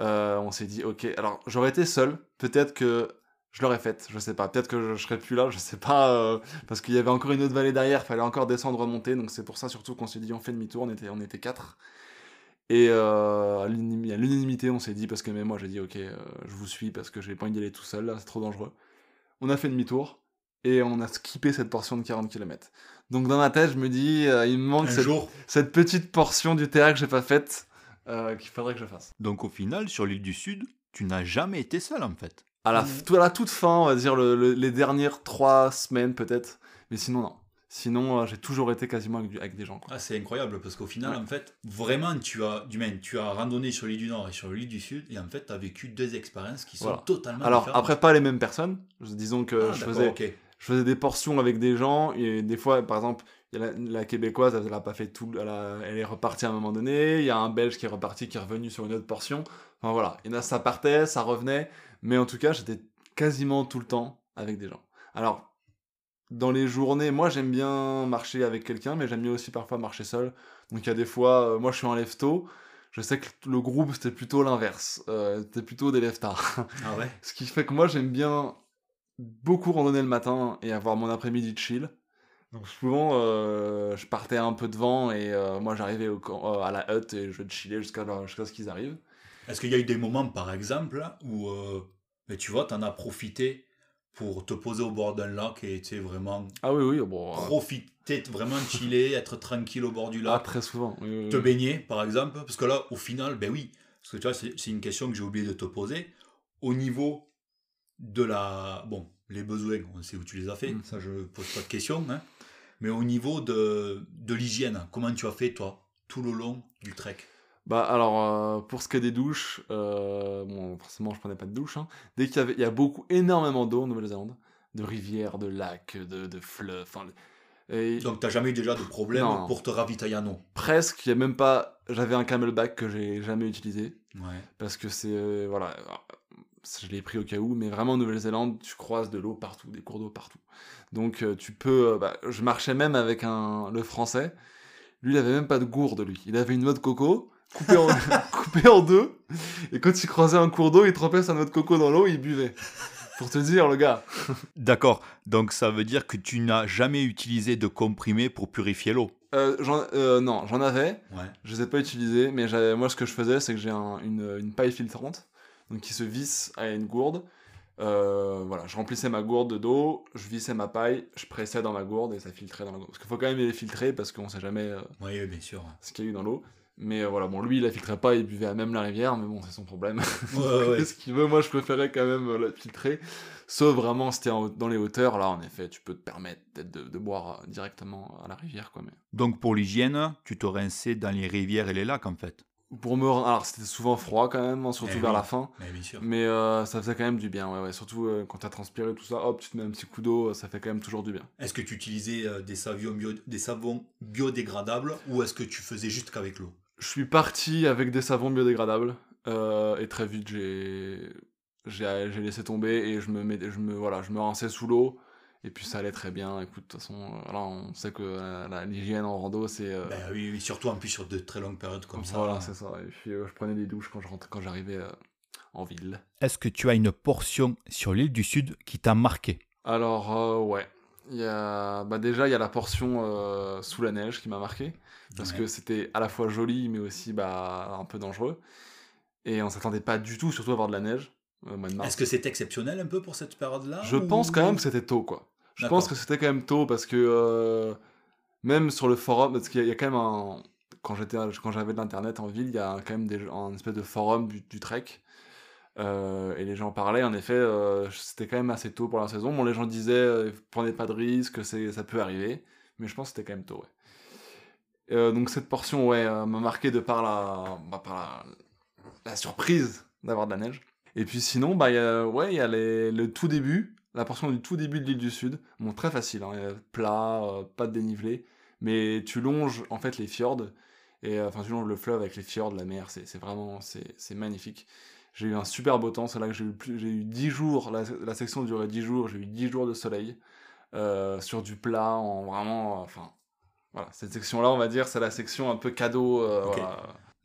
euh, on s'est dit, ok. Alors, j'aurais été seul. Peut-être que je l'aurais faite. Je sais pas. Peut-être que je, je serais plus là. Je sais pas. euh, parce qu'il y avait encore une autre vallée derrière. Fallait encore descendre, remonter. Donc, c'est pour ça surtout qu'on s'est dit, on fait demi-tour. On était, on était quatre. Et euh, à l'unanimité, on s'est dit, parce que même moi j'ai dit, ok, euh, je vous suis parce que j'ai pas envie d'y aller tout seul, là, c'est trop dangereux. On a fait demi-tour et on a skippé cette portion de 40 km. Donc dans ma tête, je me dis, euh, il me manque cette,
jour,
cette petite portion du terrain que j'ai pas faite, euh, qu'il faudrait que je fasse.
Donc au final, sur l'île du Sud, tu n'as jamais été seul en fait.
À la,
Mm.
tout- à la toute fin, on va dire le- le- les dernières trois semaines peut-être, mais sinon non. Sinon, euh, j'ai toujours été quasiment avec, du- avec des gens. quoi.
ah, c'est incroyable parce qu'au final,
Ouais.
en fait, vraiment, tu as, du même, tu as randonné sur l'île du Nord et sur l'île du Sud et en fait, tu as vécu deux expériences qui sont
Voilà.
totalement
Alors
différentes.
après, pas les mêmes personnes. Disons que
Ah,
je faisais,
ok.
je faisais des portions avec des gens et des fois par exemple il y a la, la québécoise elle a pas fait tout elle, a- elle est repartie à un moment donné il y a un belge qui est reparti qui est revenu sur une autre portion enfin voilà et là ça partait ça revenait mais en tout cas j'étais quasiment tout le temps avec des gens alors dans les journées moi j'aime bien marcher avec quelqu'un mais j'aime bien aussi parfois marcher seul donc il y a des fois euh, moi je suis en lève Je sais que le groupe, c'était plutôt l'inverse. Euh, c'était plutôt des leftards. [LAUGHS]
Ah ouais?
Ce qui fait que moi, j'aime bien beaucoup randonner le matin et avoir mon après-midi de chill. Donc souvent, euh, je partais un peu devant et moi, j'arrivais à la hutte et je chillais jusqu'à jusqu'à ce qu'ils arrivent.
Est-ce qu'il y a eu des moments, par exemple, où mais tu vois, tu en as profité pour te poser au bord d'un lac et tu sais, vraiment
Ah oui, oui, bon. euh,
profiter, vraiment chiller, [LAUGHS] être tranquille au bord du
ah,
lac,
très souvent. oui, oui,
te baigner, par exemple Parce que là, au final, ben oui, parce que tu vois, c'est une question que j'ai oublié de te poser. Au niveau de la. Bon, les besoins, on sait où tu les as fait,
Mm.
ça je pose pas de questions, hein. mais au niveau de, de l'hygiène, comment tu as fait, toi, tout le long du trek?
Bah alors, euh, pour ce qui est des douches, euh, bon, forcément, je prenais pas de douche. hein. Dès qu'il y avait, il y a beaucoup, énormément d'eau en Nouvelle-Zélande, de rivières, de lacs, de, de fleuves. Enfin, et
Donc, tu n'as jamais eu déjà de problème
Non.
pour te ravitailler en eau
presque, il y a même pas. J'avais un camelback que j'ai jamais utilisé
Ouais.
parce que c'est euh, voilà, je l'ai pris au cas où, mais vraiment en Nouvelle-Zélande, tu croises de l'eau partout, des cours d'eau partout. Donc tu peux, bah, je marchais même avec un le français. Lui, il avait même pas de gourde, lui. Il avait une noix de coco coupée [LAUGHS] en, deux, et quand il croisait un cours d'eau, il trempait sa noix de coco dans l'eau, il buvait. Pour te dire, le gars. [LAUGHS]
D'accord, donc ça veut dire que tu n'as jamais utilisé de comprimé pour purifier l'eau?
Euh, euh, non, j'en avais.
Ouais.
Je les ai pas utilisés, mais moi ce que je faisais, c'est que j'ai un- une, une paille filtrante, donc qui se visse à une gourde. Euh, voilà, je remplissais ma gourde d'eau, je vissais ma paille, je pressais dans ma gourde et ça filtrait dans la gourde. Parce qu'il faut quand même les filtrer parce qu'on sait jamais euh,
oui, bien sûr.
ce qu'il y a eu dans l'eau. Mais euh, voilà, bon, lui il la filtrait pas, il buvait à même la rivière, mais bon, c'est son problème.
Ouais, [LAUGHS] ouais.
Qu'est-ce qu'il veut Moi je préférais quand même euh, la filtrer. Sauf vraiment, c'était dans les hauteurs, là en effet, tu peux te permettre peut-être de, de boire euh, directement à la rivière, quoi. Mais...
Donc pour l'hygiène, tu te rinçais dans les rivières et les lacs en fait.
Pour me. Alors c'était souvent froid quand même, hein, surtout
Eh
vers
oui.
la fin.
Bien sûr.
Mais euh, ça faisait quand même du bien, ouais, ouais. Surtout euh, quand t'as transpiré tout ça, hop, tu te mets un petit coup d'eau, ça fait quand même toujours du bien.
Est-ce que tu utilisais euh, des, savons bio- des savons biodégradables ou est-ce que tu faisais juste qu'avec l'eau?
Je suis parti avec des savons biodégradables euh, et très vite j'ai j'ai laissé tomber et je me mets, je me voilà, je me rinçais sous l'eau et puis ça allait très bien. Écoute, de toute façon, euh, là on sait que euh, l'hygiène en rando c'est euh,
Ben oui, oui, surtout en plus sur de très longues périodes comme
voilà,
ça.
c'est ça. Et puis euh, je prenais des douches quand je rentrais, quand j'arrivais euh, en ville.
Est-ce que tu as une portion sur l'île du Sud qui t'a marqué?
Alors, euh, ouais. Il y a... bah, déjà, il y a la portion euh, sous la neige qui m'a marqué. Parce
Ouais.
que c'était à la fois joli, mais aussi bah, un peu dangereux. Et on s'attendait pas du tout, surtout à avoir de la neige euh, au mois de mars.
Est-ce que c'est exceptionnel un peu pour cette période-là
Je
ou-
pense quand même que c'était tôt, quoi. Je pense que c'était quand même tôt parce que euh, même sur le forum, parce qu'il y, a- il y a quand même un. Quand j'avais de l'internet en ville, il y a quand même des, un espèce de forum du, du trek. Euh, et les gens parlaient, en effet, euh, c'était quand même assez tôt pour la saison. Bon, les gens disaient, euh, prenez pas de risques, ça peut arriver. Mais je pense que c'était quand même tôt, ouais. Donc cette portion, ouais, m'a marqué de par la, bah, par la, surprise d'avoir de la neige. Et puis sinon, bah, ouais, il y a les- le tout début, la portion du tout début de l'île du Sud. Bon, très facile, hein, plat, pas de dénivelé, mais tu longes en fait les fjords, et enfin tu longes le fleuve avec les fjords, la mer, c'est vraiment, c'est magnifique. J'ai eu un super beau temps, c'est là que j'ai eu, plus- j'ai eu 10 jours, la, la section durait 10 jours, j'ai eu 10 jours de soleil, euh, sur du plat, en vraiment, enfin, voilà, cette section-là, on va dire, c'est la section un peu cadeau, euh, voilà.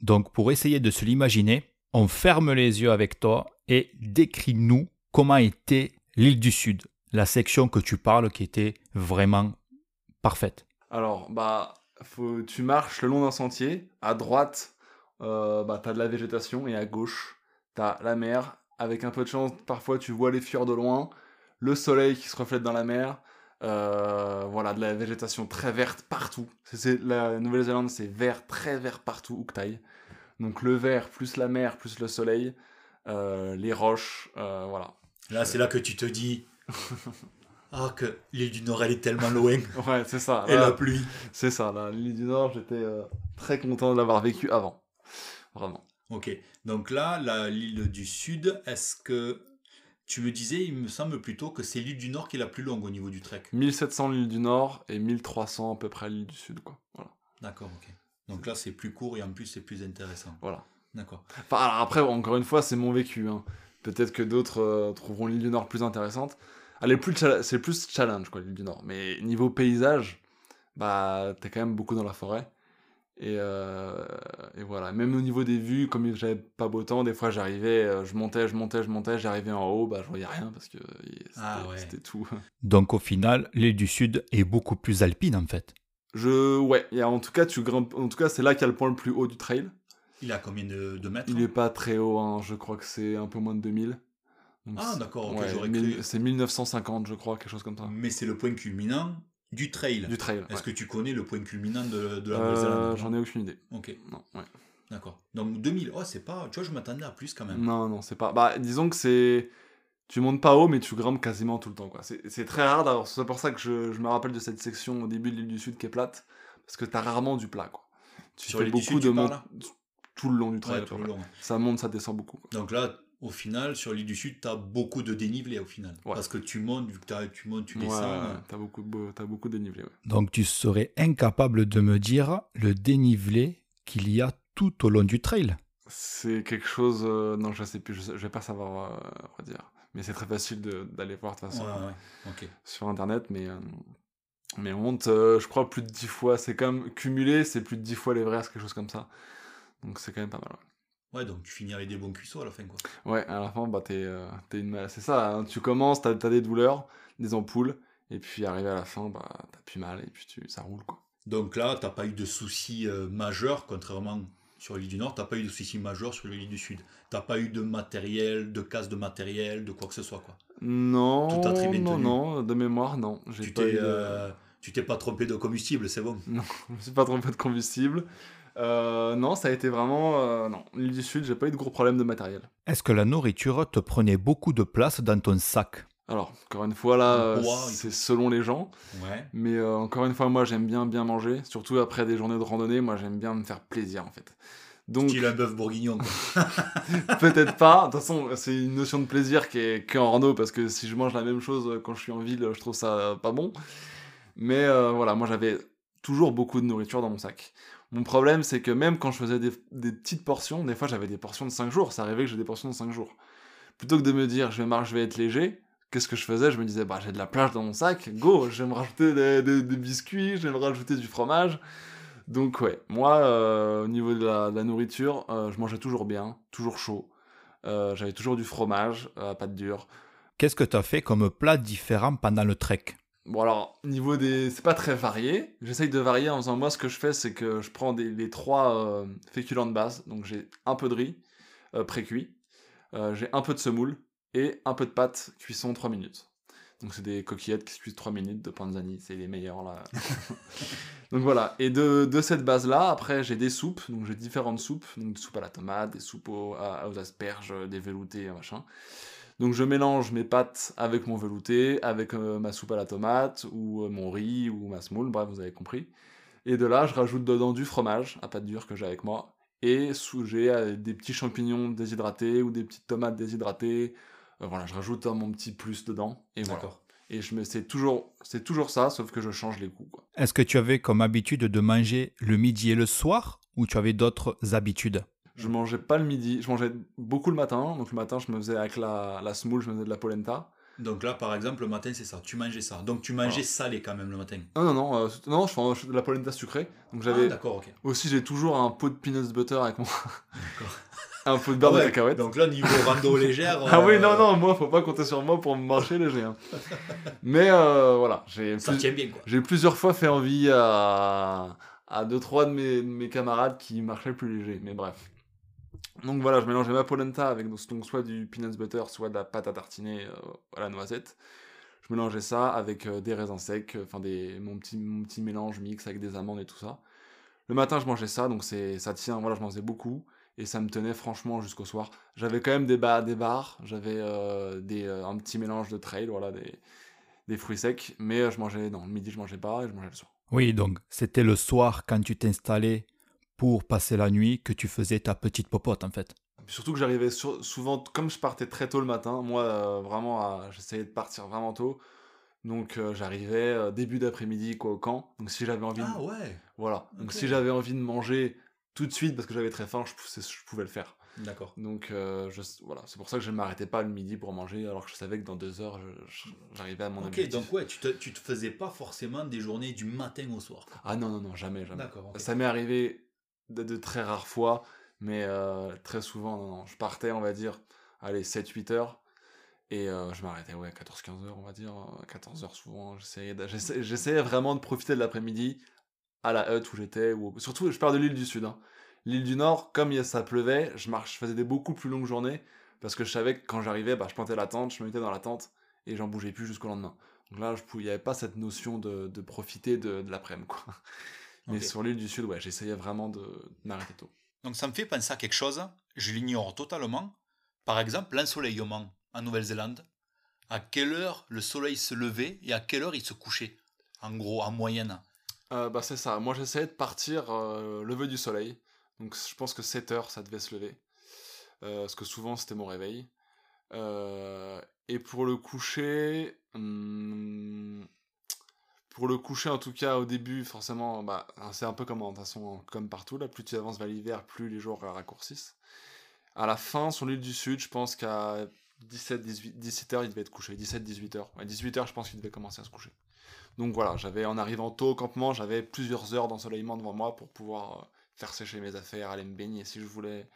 Donc pour essayer de se l'imaginer, on ferme les yeux avec toi et décris-nous comment était l'île du Sud, la section que tu parles qui était vraiment parfaite.
Alors, bah, faut, tu marches le long d'un sentier. À droite, euh, bah, t'as de la végétation et à gauche, t'as la mer. Avec un peu de chance, parfois tu vois les fjords de loin, le soleil qui se reflète dans la mer. euh, voilà, de la végétation très verte partout. C'est, la Nouvelle-Zélande, c'est vert, très vert partout où que t'ailles. Donc le vert, plus la mer, plus le soleil, euh, les roches, euh, voilà.
Là, c'est là que tu te dis [LAUGHS] Ah, que l'île du Nord, elle est tellement loin. [LAUGHS]
Ouais, c'est ça.
Et
Là,
la pluie.
C'est ça, l'île du Nord, j'étais très content de l'avoir vécu avant. Vraiment.
Ok. Donc là, l'île du Sud, est-ce que. Tu me disais, il me semble plutôt que c'est l'île du Nord qui est la plus longue au niveau du trek.
1700 l'île du Nord et 1300 à peu près l'île du Sud, quoi. Voilà.
D'accord, ok. Donc là, c'est plus court et en plus, c'est plus intéressant.
voilà.
D'accord.
Enfin, alors après, encore une fois, c'est mon vécu. hein. Peut-être que d'autres euh, trouveront l'île du Nord plus intéressante. Elle est plus c'est plus challenge, quoi, l'île du Nord. Mais niveau paysage, bah, t'es quand même beaucoup dans la forêt. Et, euh, et voilà. Même au niveau des vues, comme j'avais pas beau temps, des fois j'arrivais, euh, je montais, je montais, je montais, j'arrivais en haut, bah je voyais rien parce que c'était
Ah ouais.
c'était tout. [LAUGHS]
Donc au final, l'île du Sud est beaucoup plus alpine en fait.
Je, ouais, en tout cas, tu grimpes, en tout cas, c'est là qu'il y a le point le plus haut du trail.
Il a combien de, de mètres
Il est pas très haut, hein, je crois que c'est un peu moins de 2000. Donc,
Ah, d'accord, ok,
ouais,
j'aurais
mille-
cru.
C'est 1950, je crois, quelque chose comme ça.
Mais c'est le point culminant du trail.
Du trail.
Est-ce
ouais.
que tu connais le point culminant de, de la
Euh,
Nouvelle-Zélande
J'en ai aucune idée.
Ok,
Non, ouais.
d'accord. Donc 2000, oh, c'est pas. Tu vois, je m'attendais à plus quand même.
Non, non, c'est pas. Bah, disons que c'est. Tu montes pas haut, mais tu grimpes quasiment tout le temps. quoi. C'est très rare d'avoir. C'est pour ça que je, je me rappelle de cette section au début de l'île du Sud qui est plate. Parce que t'as rarement du plat. Quoi. Tu
Sur
fais beaucoup
Sud,
de
tu
mont- Tout le long du trail.
Ouais, tout le
quoi.
long.
Ça monte, ça descend beaucoup. quoi.
Donc là, au final, sur l'île du Sud, tu as beaucoup de dénivelé au final.
Ouais.
Parce que tu montes, vu que tu montes, tu
Ouais,
descends.
ouais,
euh,
t'as beaucoup, de- t'as beaucoup de dénivelé. ouais.
Donc tu serais incapable de me dire le dénivelé qu'il y a tout au long du trail.
C'est quelque chose. euh, non, je sais plus. Je, je vais pas savoir euh, redire. Mais c'est très facile d'aller voir de toute façon.
ouais, ok.
sur internet, mais, euh, mais on monte, euh, je crois, plus de 10 fois. C'est quand même cumulé, c'est plus de 10 fois l'Everest, quelque chose comme ça. Donc c'est quand même pas mal.
Ouais, donc tu finis avec des bons cuissots à la fin, quoi.
Ouais, à la fin, bah, t'es, euh, t'es une C'est ça, hein, tu commences, t'as, t'as des douleurs, des ampoules, et puis arrivé à la fin, bah, t'as plus mal, et puis tu, ça roule, quoi.
Donc là, t'as pas eu de soucis euh, majeurs, contrairement sur l'île du Nord, t'as pas eu de soucis majeurs sur l'île du Sud. T'as pas eu de matériel, de casse de matériel, de quoi que ce soit, quoi.
Non,
Tout a très bien
non,
tenu.
non, de mémoire, non. J'ai
Tu
eu
t'es euh, tu t'es pas trompé de combustible, c'est bon.
Non, [LAUGHS] je me suis pas trompé de combustible. Euh, non, ça a été vraiment... euh, non, l'île du Sud, j'ai pas eu de gros problèmes de matériel.
Est-ce que la nourriture te prenait beaucoup de place dans ton sac?
Alors, encore une fois, là, euh, c'est selon les gens.
Ouais.
Mais euh, encore une fois, moi, j'aime bien bien manger. Surtout après des journées de randonnée, moi, j'aime bien me faire plaisir, en fait. Donc,
Style un bœuf bourguignon. quoi. [LAUGHS]
peut-être pas. De toute façon, c'est une notion de plaisir qui est que en rando, parce que si je mange la même chose quand je suis en ville, je trouve ça pas bon. Mais euh, voilà, moi, j'avais toujours beaucoup de nourriture dans mon sac. Mon problème, c'est que même quand je faisais des, petites portions, des fois, j'avais des portions de 5 jours. Ça arrivait que j'ai des portions de 5 jours. Plutôt que de me dire, je vais marcher, je vais être léger, qu'est-ce que je faisais? Je me disais, bah, j'ai de la plage dans mon sac, go, je vais me rajouter des, biscuits, je vais me rajouter du fromage. Donc, ouais, moi, euh, au niveau de la, nourriture, euh, je mangeais toujours bien, toujours chaud. Euh, J'avais toujours du fromage à pâte dure.
Qu'est-ce que tu as fait comme plat différent pendant le trek?
Bon, alors, niveau des. C'est pas très varié. J'essaye de varier en faisant. Moi, ce que je fais, c'est que je prends des, les trois euh, féculents de base. Donc, j'ai un peu de riz euh, pré-cuit, euh, j'ai un peu de semoule et un peu de pâte cuisson 3 minutes. Donc, c'est des coquillettes qui se cuisent 3 minutes de panzani. C'est les meilleurs, là. [LAUGHS] donc, voilà. Et de, de cette base-là, après, j'ai des soupes. Donc, j'ai différentes soupes. Donc, des soupes à la tomate, des soupes aux, à- aux asperges, des veloutés, machin. Donc je mélange mes pâtes avec mon velouté, avec euh, ma soupe à la tomate, ou euh, mon riz, ou ma semoule, bref, vous avez compris. Et de là, je rajoute dedans du fromage à pâte dure que j'ai avec moi. Et sous j'ai euh, des petits champignons déshydratés ou des petites tomates déshydratées. Euh, voilà, je rajoute mon petit plus dedans. Et voilà. Et je me, c'est toujours, c'est toujours ça, sauf que je change les goûts.
Est-ce que tu avais comme habitude de manger le midi et le soir ou tu avais d'autres habitudes?
Je mangeais pas le midi, je mangeais beaucoup le matin. Donc le matin, je me faisais avec la, la semoule, je me faisais de la polenta.
Donc là, par exemple, le matin, c'est ça. Tu mangeais ça. Donc tu mangeais salé quand même le matin.
Non, non, non, euh, non, je fais de la polenta sucrée. Donc
Ah,
j'avais
d'accord, ok.
aussi, j'ai toujours un pot de peanut butter avec moi.
D'accord. [LAUGHS]
un pot de beurre
Ah ouais,
de cacahuète.
Donc là, niveau rando [LAUGHS] légère.
Ah oui,
euh,
non, non, moi, faut pas compter sur moi pour marcher léger. hein. [LAUGHS] Mais euh, voilà, j'ai
Ça
plus-
tient bien, quoi.
j'ai plusieurs fois fait envie à, à deux, trois de mes, de mes camarades qui marchaient plus léger. Mais bref. Donc voilà, je mélangeais ma polenta avec donc, soit du peanut butter, soit de la pâte à tartiner euh, à la noisette. Je mélangeais ça avec euh, des raisins secs, enfin des, mon, petit, mon petit mélange mix avec des amandes et tout ça. Le matin, je mangeais ça, donc ça tient, voilà, je m'en faisais beaucoup. Et ça me tenait franchement jusqu'au soir. J'avais quand même des, ba des bars, j'avais euh, un petit mélange de trail, voilà, des, des fruits secs. Mais je mangeais, non, le midi, je mangeais pas et je mangeais le soir.
Oui, donc c'était le soir quand tu t'installais pour passer la nuit que tu faisais ta petite popote en fait.
Surtout que j'arrivais souvent, comme je partais très tôt le matin, moi euh, vraiment, à- j'essayais de partir vraiment tôt. Donc euh, j'arrivais euh, début d'après-midi quoi au camp. Donc si j'avais envie, de...
Ah ouais.
voilà. Donc
ok.
si j'avais envie de manger tout de suite parce que j'avais très faim, je, pouvais le faire.
D'accord.
Donc euh, je, voilà, c'est pour ça que je ne m'arrêtais pas le midi pour manger, alors que je savais que dans deux heures, j'arrivais à mon
Ok,
objectif.
donc ouais, tu te, tu te faisais pas forcément des journées du matin au soir.
Ah non, non, non, jamais, jamais.
D'accord. ok.
Ça m'est arrivé de, très rares fois, mais euh, très souvent, non, non. Je partais, on va dire, allez, 7-8 heures. Et euh, je m'arrêtais, ouais, 14-15 heures, on va dire. euh, 14 heures souvent. J'essayais, vraiment de profiter de l'après-midi à la hutte où j'étais. Ou... Surtout, je pars de l'île du Sud. hein. L'île du Nord, comme ça pleuvait, je, marche, je faisais des beaucoup plus longues journées. Parce que je savais que quand j'arrivais, bah, je plantais la tente, je me mettais dans la tente et j'en bougeais plus jusqu'au lendemain. Donc là, il n'y avait pas cette notion de, de profiter de, de l'après-midi, quoi. Mais sur l'île du Sud, ouais, j'essayais vraiment de de m'arrêter tôt.
Donc ça me fait penser à quelque chose, je l'ignore totalement. Par exemple, l'ensoleillement en Nouvelle-Zélande. À quelle heure le soleil se levait et à quelle heure il se couchait? En gros, en moyenne.
Euh, bah c'est ça, moi j'essayais de partir euh, lever du soleil, donc je pense que 7 heures ça devait se lever, Euh, parce que souvent c'était mon réveil. Euh, et pour le coucher, hum, pour le coucher en tout cas au début forcément, bah, c'est un peu comme, toute façon, comme partout, là, plus tu avances vers l'hiver, plus les jours raccourcissent. À la fin, sur l'île du Sud, je pense qu'à 17, 18, 17 heures, il devait être couché. 17, 18 heures. Ouais, 18 heures, je pense qu'il devait commencer à se coucher. Donc voilà, j'avais en arrivant tôt au campement, j'avais plusieurs heures d'ensoleillement devant moi pour pouvoir euh, faire sécher mes affaires, aller me baigner si je voulais.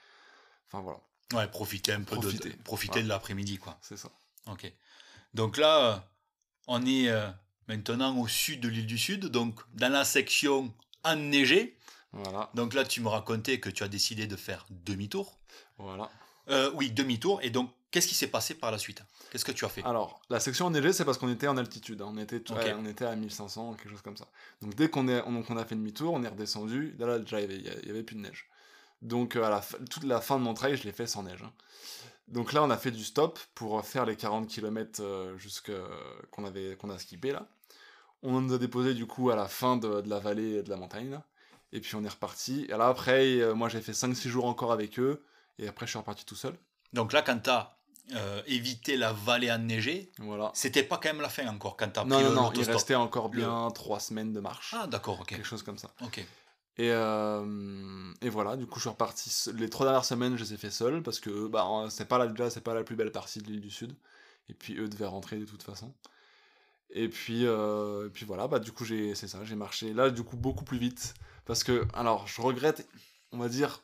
Enfin voilà,
Ouais, profiter un peu
Profiter.
de, profiter de l'après-midi, quoi.
c'est ça.
Ok. Donc là, euh, on est euh, maintenant au sud de l'île du Sud, donc dans la section enneigée.
Voilà,
Donc là, tu me racontais que tu as décidé de faire demi-tour.
voilà.
Euh, oui, demi-tour. Et donc, qu'est-ce qui s'est passé par la suite? Qu'est-ce que tu as fait?
Alors, la section enneigée, c'est parce qu'on était en altitude. hein. On, était, on était à 1500, quelque chose comme ça. Donc dès qu'on est, on, donc on a fait demi-tour, on est redescendu. Là, là, déjà, il y avait, plus de neige. Donc euh, à la toute la fin de mon trail, je l'ai fait sans neige. hein. Donc là, on a fait du stop pour faire les 40 km jusque qu'on avait qu'on a skippé là. On nous a déposé du coup à la fin de, de la vallée de la montagne là. Et puis on est reparti. Et là après, euh, moi j'ai fait 5-6 jours encore avec eux. Et après je suis reparti tout seul.
Donc là, quand tu as évité la vallée enneigée,
Voilà.
c'était pas quand même la fin encore quand tu as
Non,
pris
non,
le-
non, il restait encore bien 3 semaines de marche.
Ah, d'accord, ok.
Quelque chose comme ça.
Ok.
Et, euh, et voilà, du coup, je suis reparti. Les trois dernières semaines, je les ai fait seul parce que bah, c'est pas la, c'est pas la plus belle partie de l'île du Sud. Et puis eux devaient rentrer de toute façon. Et puis, euh, et puis voilà, bah, du coup, j'ai, c'est ça, j'ai marché là, du coup, beaucoup plus vite. Parce que, alors, je regrette, on va dire,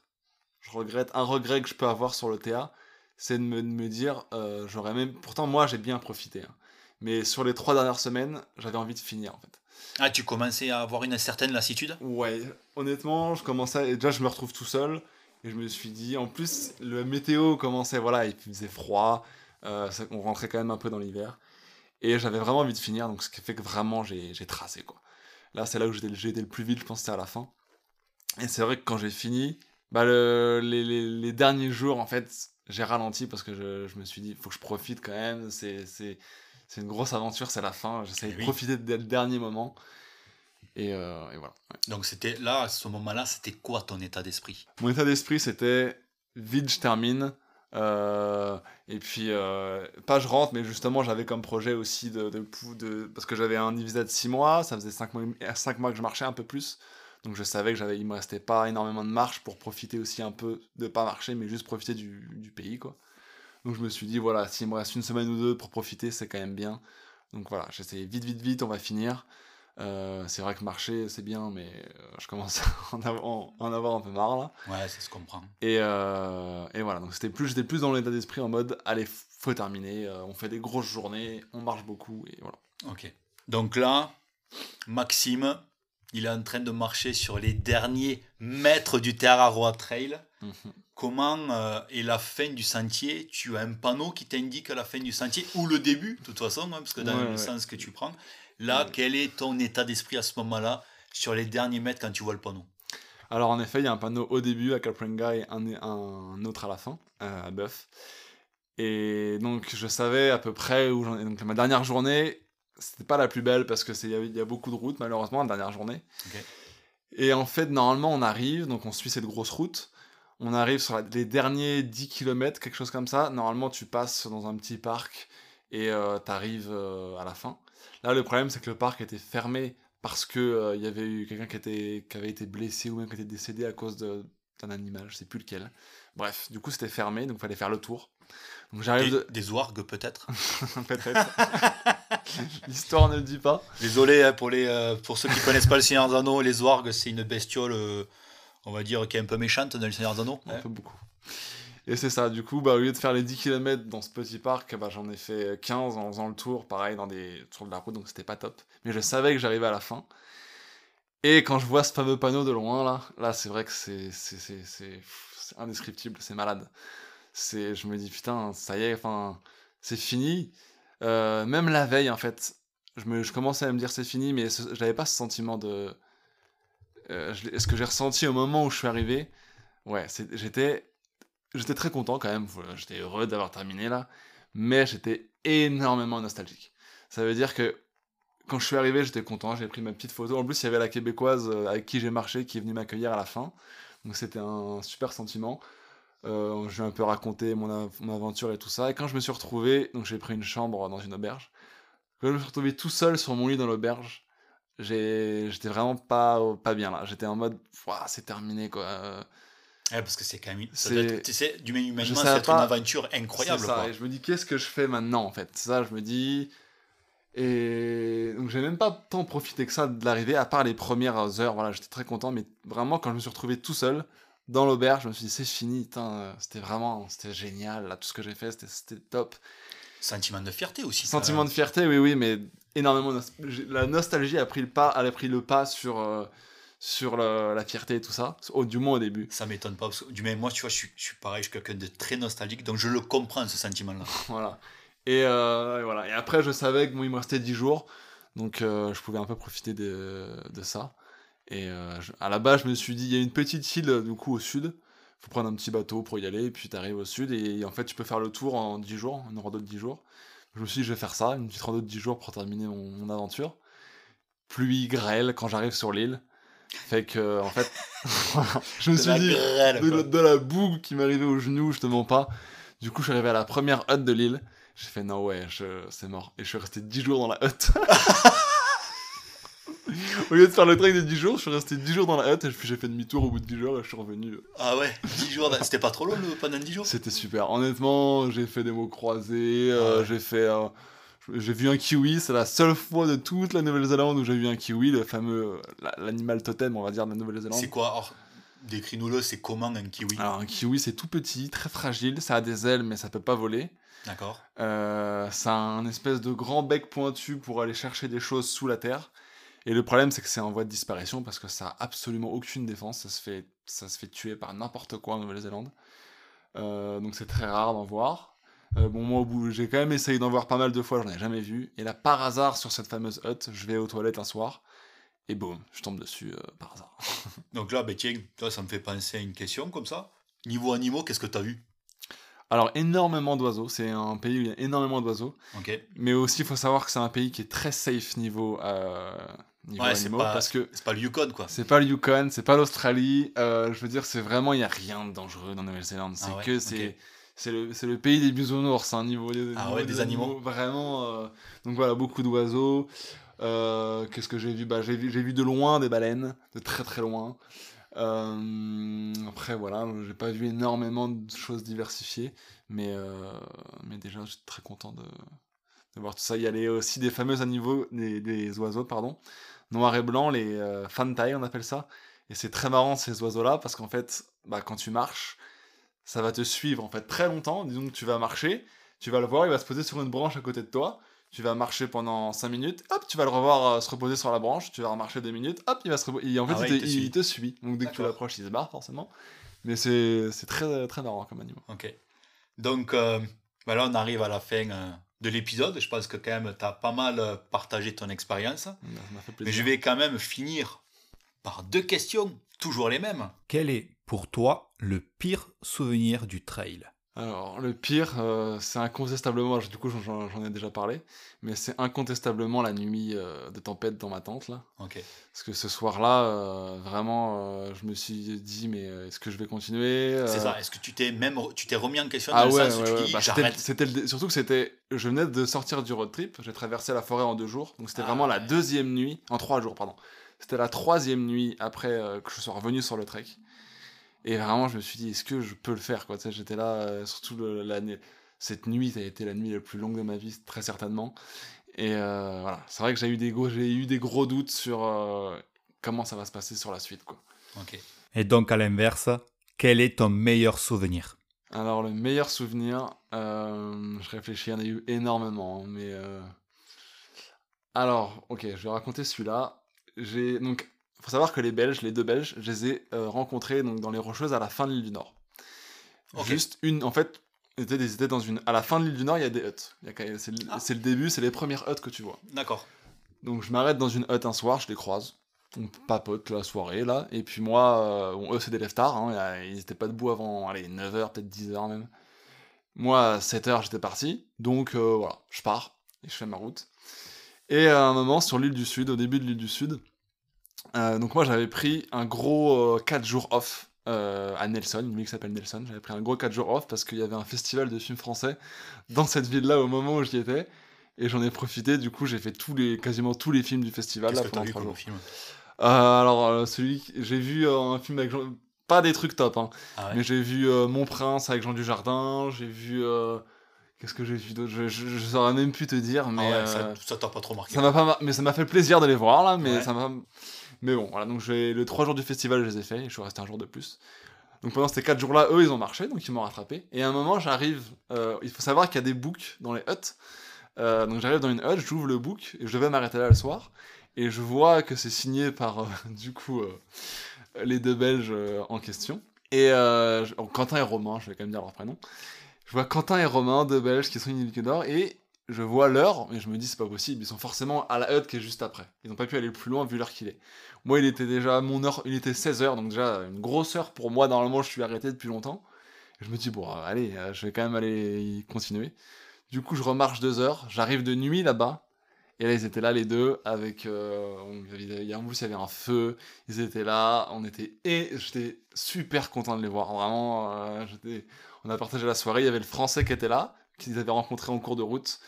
je regrette, un regret que je peux avoir sur le TA, c'est de me, de me dire, euh, j'aurais même. Pourtant, moi, j'ai bien profité. hein. Mais sur les trois dernières semaines, j'avais envie de finir en fait.
Ah, tu commençais à avoir une certaine lassitude?
Ouais, honnêtement, je commençais. et Déjà, je me retrouve tout seul. Et je me suis dit, en plus, le météo commençait, voilà, il faisait froid. euh, ça- on rentrait quand même un peu dans l'hiver. Et j'avais vraiment envie de finir, donc ce qui fait que vraiment, j'ai tracé, quoi. Là, c'est là où j'ai été le plus vite, je pense, c'était à la fin. Et c'est vrai que quand j'ai fini, bah, le- les, les- les derniers jours, en fait, j'ai ralenti parce que je, je me suis dit, il faut que je profite quand même. C'est une grosse aventure, c'est la fin. J'essaie
Eh
de
oui.
profiter dès le dernier moment. Et, euh, et voilà. ouais.
Donc c'était là, à ce moment-là, c'était quoi ton état d'esprit?
Mon état d'esprit, c'était vite, je termine. Euh, et puis, euh, pas je rentre, mais justement, j'avais comme projet aussi de. de, parce que j'avais un visa de 6 mois, ça faisait 5 mois, 5 mois que je marchais un peu plus. Donc je savais que il me restait pas énormément de marche pour profiter aussi un peu de pas marcher, mais juste profiter du, du pays, quoi. Donc je me suis dit, voilà, s'il me reste une semaine ou deux pour profiter, c'est quand même bien. Donc voilà, j'essayais vite, vite, vite, on va finir. Euh, c'est vrai que marcher, c'est bien, mais euh, je commence à [LAUGHS] en avoir, en avoir un peu marre là.
Ouais, ça se comprend.
Et, euh, et voilà, donc c'était plus, j'étais plus dans l'état d'esprit en mode, allez, faut terminer, euh, on fait des grosses journées, on marche beaucoup, et voilà.
Ok. Donc là, Maxime, il est en train de marcher sur les derniers mètres du Terra Trail.
Mhm.
Comment est la fin du sentier? Tu as un panneau qui t'indique la fin du sentier ou le début, de toute façon, hein, parce que dans
Ouais,
le
ouais.
sens que tu prends. Là,
Ouais.
quel est ton état d'esprit à ce moment-là sur les derniers mètres quand tu vois le panneau?
Alors en effet, il y a un panneau au début à Caprenga et un, un autre à la fin, euh, à Buff. Et donc je savais à peu près où j'en ai. Donc ma dernière journée, c'était pas la plus belle parce que c'est il y a- il y, a beaucoup de routes malheureusement la dernière journée. Et en fait, normalement, on arrive, donc on suit cette grosse route. On arrive sur la- les derniers 10 km, quelque chose comme ça. Normalement, tu passes dans un petit parc et tu arrives à la fin. Là, le problème, c'est que le parc était fermé parce que euh, il y avait eu quelqu'un qui, était- qui avait été blessé ou même qui était décédé à cause de, un animal, je sais plus lequel. Bref, du coup c'était fermé, donc il fallait faire le tour. Donc j'arrive
Des,
de...
des ouargues peut-être [LAUGHS]
Peut-être. [LAUGHS] L'histoire ne le dit pas.
Désolé hein, pour, les, euh, pour ceux qui connaissent pas le Seigneur des Anneaux, les ouargues c'est une bestiole, euh, on va dire, qui est un peu méchante dans le Seigneur des Anneaux.
Un
hein.
peu beaucoup. Et c'est ça, du coup, bah, au lieu de faire les 10 km dans ce petit parc, bah, j'en ai fait 15 en faisant le tour, pareil, dans des... sur de la route, donc c'était pas top. Mais je savais que j'arrivais à la fin. Et quand je vois ce fameux panneau de loin, là, là c'est vrai que c'est indescriptible, c'est malade. Je me dis, putain, ça y est, enfin, c'est fini. Euh, même la veille, en fait, je, me, je commençais à me dire c'est fini, mais ce- j'avais pas ce sentiment de... euh, je ce que j'ai ressenti au moment où je suis arrivé, ouais, j'étais j'étais très content quand même, j'étais heureux d'avoir terminé là, mais j'étais énormément nostalgique. Ça veut dire que quand je suis arrivé, j'étais content, j'ai pris ma petite photo. En plus, il y avait la québécoise euh, avec qui j'ai marché qui est venue m'accueillir à la fin. Donc c'était un super sentiment. Euh, je lui ai un peu raconté mon, av- mon aventure et tout ça. Et quand je me suis retrouvé, donc j'ai pris une chambre dans une auberge. Quand je me suis retrouvé tout seul sur mon lit dans l'auberge, j'étais vraiment pas, pas bien là. J'étais en mode, c'est terminé quoi.
Ouais, parce que c'est quand même.
C'est-
être- Tu sais, du même humainement, être une aventure incroyable.
C'est ça,
quoi.
et je me dis qu'est-ce que je fais maintenant en fait? C'est ça, je me dis. Et donc j'ai même pas tant profité que ça de l'arrivée, à part les premières heures. Voilà, j'étais très content, mais vraiment quand je me suis retrouvé tout seul dans l'auberge, je me suis dit c'est fini, euh, c'était vraiment, c'était génial, là, tout ce que j'ai fait, c'était- c'était top.
Sentiment de fierté aussi.
Sentiment de fierté, oui, oui, mais énormément. La nostalgie a pris le pas, elle a pris le pas sur euh, sur le- la fierté et tout ça, au, du moins au début.
Ça m'étonne pas. Parce que, du même, moi, tu vois, je suis, je suis pareil, je suis quelqu'un de très nostalgique, donc je le comprends, ce sentiment-là. [LAUGHS]
Voilà. Et, euh, et voilà. Et après, je savais que il me restait 10 jours. Donc, euh, je pouvais un peu profiter de, de ça. Et euh, je- à la base, je me suis dit, il y a une petite île, du coup, au sud. faut prendre un petit bateau pour y aller. Et puis, tu arrives au sud. Et en fait, tu peux faire le tour en 10 jours, une rando de 10 jours. Je me suis dit, je vais faire ça, une petite rando de 10 jours pour terminer mon, mon aventure. Pluie, grêle, quand j'arrive sur l'île. Fait que, en fait, [LAUGHS] [LAUGHS] je me suis dit,
grêle,
de, la- de la boue qui m'arrivait aux genoux, je te mens pas. Du coup, je suis arrivé à la première hutte de l'île. J'ai fait non, ouais, c'est mort. Et je suis resté 10 jours dans la hutte. [LAUGHS] au lieu de faire le trek de 10 jours, je suis resté 10 jours dans la hutte et puis j'ai fait demi-tour au bout de 10 jours et je suis revenu.
Ah ouais, 10 jours, c'était pas trop long le- pendant 10 jours?
C'était super. Honnêtement, j'ai fait des mots croisés, euh,
ouais.
j'ai fait. euh, j'ai vu un kiwi, c'est la seule fois de toute la Nouvelle-Zélande où j'ai vu un kiwi, le fameux. la- l'animal totem, on va dire, de la Nouvelle-Zélande.
C'est quoi? Décris-nous-le, c'est comment un kiwi?
Alors, un kiwi, c'est tout petit, très fragile, ça a des ailes, mais ça peut pas voler.
D'accord.
Euh, ça a un espèce de grand bec pointu pour aller chercher des choses sous la terre. Et le problème, c'est que c'est en voie de disparition parce que ça a absolument aucune défense. Ça se fait, ça se fait tuer par n'importe quoi en Nouvelle-Zélande. Euh, donc c'est très rare d'en voir. Euh, bon, moi, au bout, j'ai quand même essayé d'en voir pas mal de fois, j'en ai jamais vu. Et là, par hasard, sur cette fameuse hutte, je vais aux toilettes un soir. Et boum, je tombe dessus euh, par hasard. [LAUGHS]
Donc là, ben, tiens, toi, ça me fait penser à une question comme ça. Niveau animaux, qu'est-ce que t'as vu?
Alors, énormément d'oiseaux. C'est un pays où il y a énormément d'oiseaux. Mais aussi, il faut savoir que c'est un pays qui est très safe niveau, euh, niveau
Ouais, c'est
animaux.
pas,
Parce que
c'est pas le Yukon, quoi.
c'est pas le Yukon, c'est pas l'Australie. euh, je veux dire, c'est vraiment, il n'y a rien de dangereux dans Nouvelle-Zélande. C'est
Ah ouais,
que c'est. C'est le, c'est le pays des bisounours, un niveau, des,
Ah
niveau
ouais, des animaux.
Vraiment. euh, donc voilà, beaucoup d'oiseaux. Euh, Qu'est-ce que j'ai vu? Bah, J'ai vu, vu de loin des baleines, de très très loin. Euh, après, voilà, j'ai pas vu énormément de choses diversifiées, mais, mais déjà, je suis très content de, de voir tout ça. Il y a les- aussi des fameux animaux, des, des oiseaux, pardon, noirs et blancs, les fantai, on appelle ça. Et c'est très marrant ces oiseaux-là, parce qu'en fait, bah, quand tu marches, ça va te suivre en fait très longtemps. Disons que tu vas marcher, tu vas le voir, il va se poser sur une branche à côté de toi. Tu vas marcher pendant 5 minutes, hop, tu vas le revoir euh, se reposer sur la branche, tu vas remarcher 2 minutes, hop, il va se reposer. En fait,
Ah ouais,
il, te, il
suit.
te suit. Donc dès que tu l'approches, il se barre forcément. Mais c'est c'est très, très marrant comme animal.
Ok. Donc euh, ben là, on arrive à la fin euh, de l'épisode. Je pense que quand même, tu as pas mal euh, partagé ton expérience.
Ça m'a fait
Mais je vais quand même finir par deux questions, toujours les mêmes.
Quel est pour toi le pire souvenir du trail
Alors, le pire, euh, c'est incontestablement, du coup j'en j'en ai déjà parlé, mais c'est incontestablement la nuit euh, de tempête dans ma tente, là.
Ok.
Parce que ce soir-là, euh, vraiment, euh, je me suis dit, mais euh, est-ce que je vais continuer euh,
C'est ça. Est-ce que tu t'es même tu t'es remis en question
Ah
dans
ouais,
le sens où
ouais,
tu
ouais,
dis
bah,
j'arrête
le surtout que c'était, je venais de sortir du road trip, j'ai traversé la forêt en deux jours, donc c'était
Ah
vraiment la deuxième nuit, en trois jours, pardon. C'était la troisième nuit après euh, que je sois revenu sur le trek. Et vraiment, je me suis dit, est-ce que je peux le faire quoi? J'étais là, euh, surtout l'année. Cette nuit, ça a été la nuit la plus longue de ma vie, très certainement. Et euh, voilà, c'est vrai que j'ai eu, des gros, eu des gros doutes sur euh, comment ça va se passer sur la suite. Quoi.
Et donc, à l'inverse, quel est ton meilleur souvenir?
Alors, le meilleur souvenir, je réfléchis, il y en a eu énormément, hein, mais. Alors, ok, je vais raconter celui-là. J'ai donc faut savoir que les Belges, les deux Belges, je les ai euh, rencontrés donc, dans les Rocheuses à la fin de l'île du Nord. Juste une, en fait, ils étaient, dans une, à la fin de l'île du Nord, il y a des huttes. Ah. C'est le début, c'est les premières huttes que tu vois.
D'accord.
Donc je m'arrête dans une hutte un soir, je les croise. On papote la soirée là. Et puis moi, euh, eux c'est des lève tard, hein, ils étaient pas debout avant allez, 9h, peut-être 10h même. Moi, à 7h, j'étais parti. Donc euh, voilà, je pars et je fais ma route. Et à un moment, sur l'île du Sud, au début de l'île du Sud, euh, donc moi j'avais pris un gros 4 euh, jours off euh, à Nelson, une ville qui s'appelle Nelson. J'avais pris un gros 4 jours off parce qu'il y avait un festival de films français dans cette ville-là au moment où j'y étais. Et j'en ai profité, du coup j'ai fait tous les, quasiment tous les films du festival là, pendant 3 jours. Film? Alors celui j'ai vu un film avec Jean... Pas des trucs top, hein, ah mais j'ai vu Mon Prince avec Jean Dujardin, j'ai vu... Qu'est-ce que j'ai vu d'autre? Je, je, saurais même plus te dire, ah mais...
ça t'a pas trop marqué.
Ça m'a pas mais ça m'a fait plaisir de les voir là, mais ça m'a... Mais bon, voilà, donc les trois jours du festival, je les ai faits, et je suis resté un jour de plus. Donc pendant ces quatre jours-là, eux, ils ont marché, donc ils m'ont rattrapé. Et à un moment, j'arrive, euh, il faut savoir qu'il y a des books dans les huttes. Euh, donc j'arrive dans une hutte, j'ouvre le book, et je devais m'arrêter là le soir. Et je vois que c'est signé par, euh, [LAUGHS] du coup, les deux Belges en question. Et Quentin et Romain, je vais quand même dire leur prénom. Je vois Quentin et Romain, deux Belges qui sont une d'or, et je vois l'heure, et je me dis c'est pas possible, ils sont forcément à la hutte qui est juste après. Ils n'ont pas pu aller plus loin vu l'heure qu'il est. Moi, il était déjà mon heure, il était 16h, donc déjà une grosse heure pour moi. Normalement, je suis arrêté depuis longtemps. je me dis, bon, allez, euh, je vais quand même aller y continuer. Du coup, je remarche deux heures, j'arrive de nuit là-bas. Et là, ils étaient là les deux avec. Euh, il y avait un feu, ils étaient là, on était. Et j'étais super content de les voir, vraiment. Euh, on a partagé la soirée, il y avait le français qui était là, qu'ils avaient rencontré en cours de route.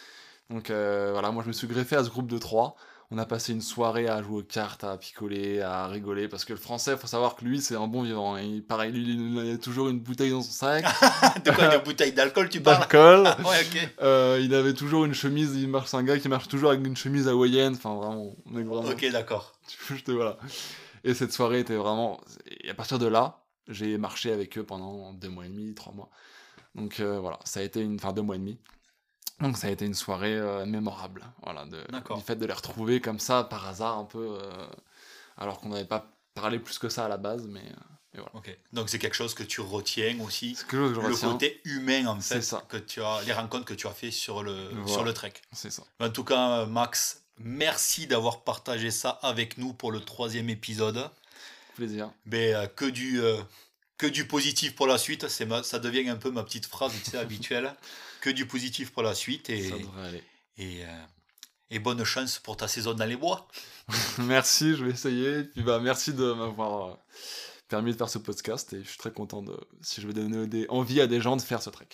Donc voilà, moi je me suis greffé à ce groupe de trois on a passé une soirée à jouer aux cartes, à picoler, à rigoler, parce que le français, faut savoir que lui, c'est un bon vivant. Il, pareil, il, a toujours une bouteille dans son sac. [LAUGHS]
de quoi, une bouteille d'alcool, tu parles?
D'alcool. ouais, euh, il avait toujours une chemise, il marche, c'est un gars qui marche toujours avec une chemise hawaïenne, enfin vraiment, vraiment.
Ok, d'accord. [LAUGHS]
voilà. Et cette soirée était vraiment. Et à partir de là, j'ai marché avec eux pendant deux mois et demi, trois mois. Donc euh, voilà, ça a été une. Enfin, deux mois et demi. Donc ça a été une soirée euh, mémorable, voilà, de, du fait de les retrouver comme ça par hasard un peu, euh, alors qu'on n'avait pas parlé plus que ça à la base, mais, euh, voilà.
Donc c'est quelque chose que tu retiens aussi,
que je
le côté humain en fait, ça. que tu as, les rencontres que tu as fait sur le sur le trek.
C'est ça.
En tout cas, Max, merci d'avoir partagé ça avec nous pour le troisième épisode.
Plaisir.
Mais que du que du positif pour la suite, c'est ça devient un peu ma petite phrase [LAUGHS] habituelle que du positif pour la suite et, Et, euh, et, bonne chance pour ta saison dans les bois. [LAUGHS]
merci, je vais essayer. Et puis bah, merci de m'avoir euh, permis de faire ce podcast et je suis très content de si je vais donner des, envie à des gens de faire ce trek.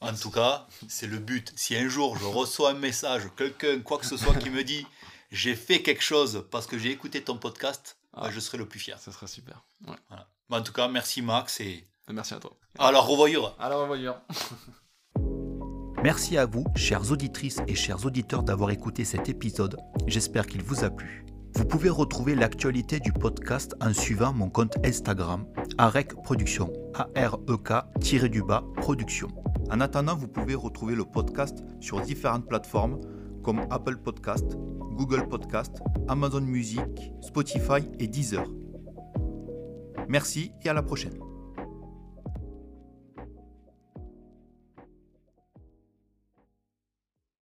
En tout cas, c'est le but. Si un jour je reçois un message, quelqu'un, quoi que ce soit, qui me dit [LAUGHS] j'ai fait quelque chose parce que j'ai écouté ton podcast, bah, ah, je serai le plus fier.
Ça serait super.
Voilà. Bah, en tout cas, merci Max et.
Merci à toi.
À la revoyure.
À la revoyure. [LAUGHS]
Merci à vous, chères auditrices et chers auditeurs, d'avoir écouté cet épisode. J'espère qu'il vous a plu. Vous pouvez retrouver l'actualité du podcast en suivant mon compte Instagram, AREC Production, A-R-E-K-du-bas Production. En attendant, vous pouvez retrouver le podcast sur différentes plateformes comme Apple Podcast, Google Podcast, Amazon Music, Spotify et Deezer. Merci et à la prochaine.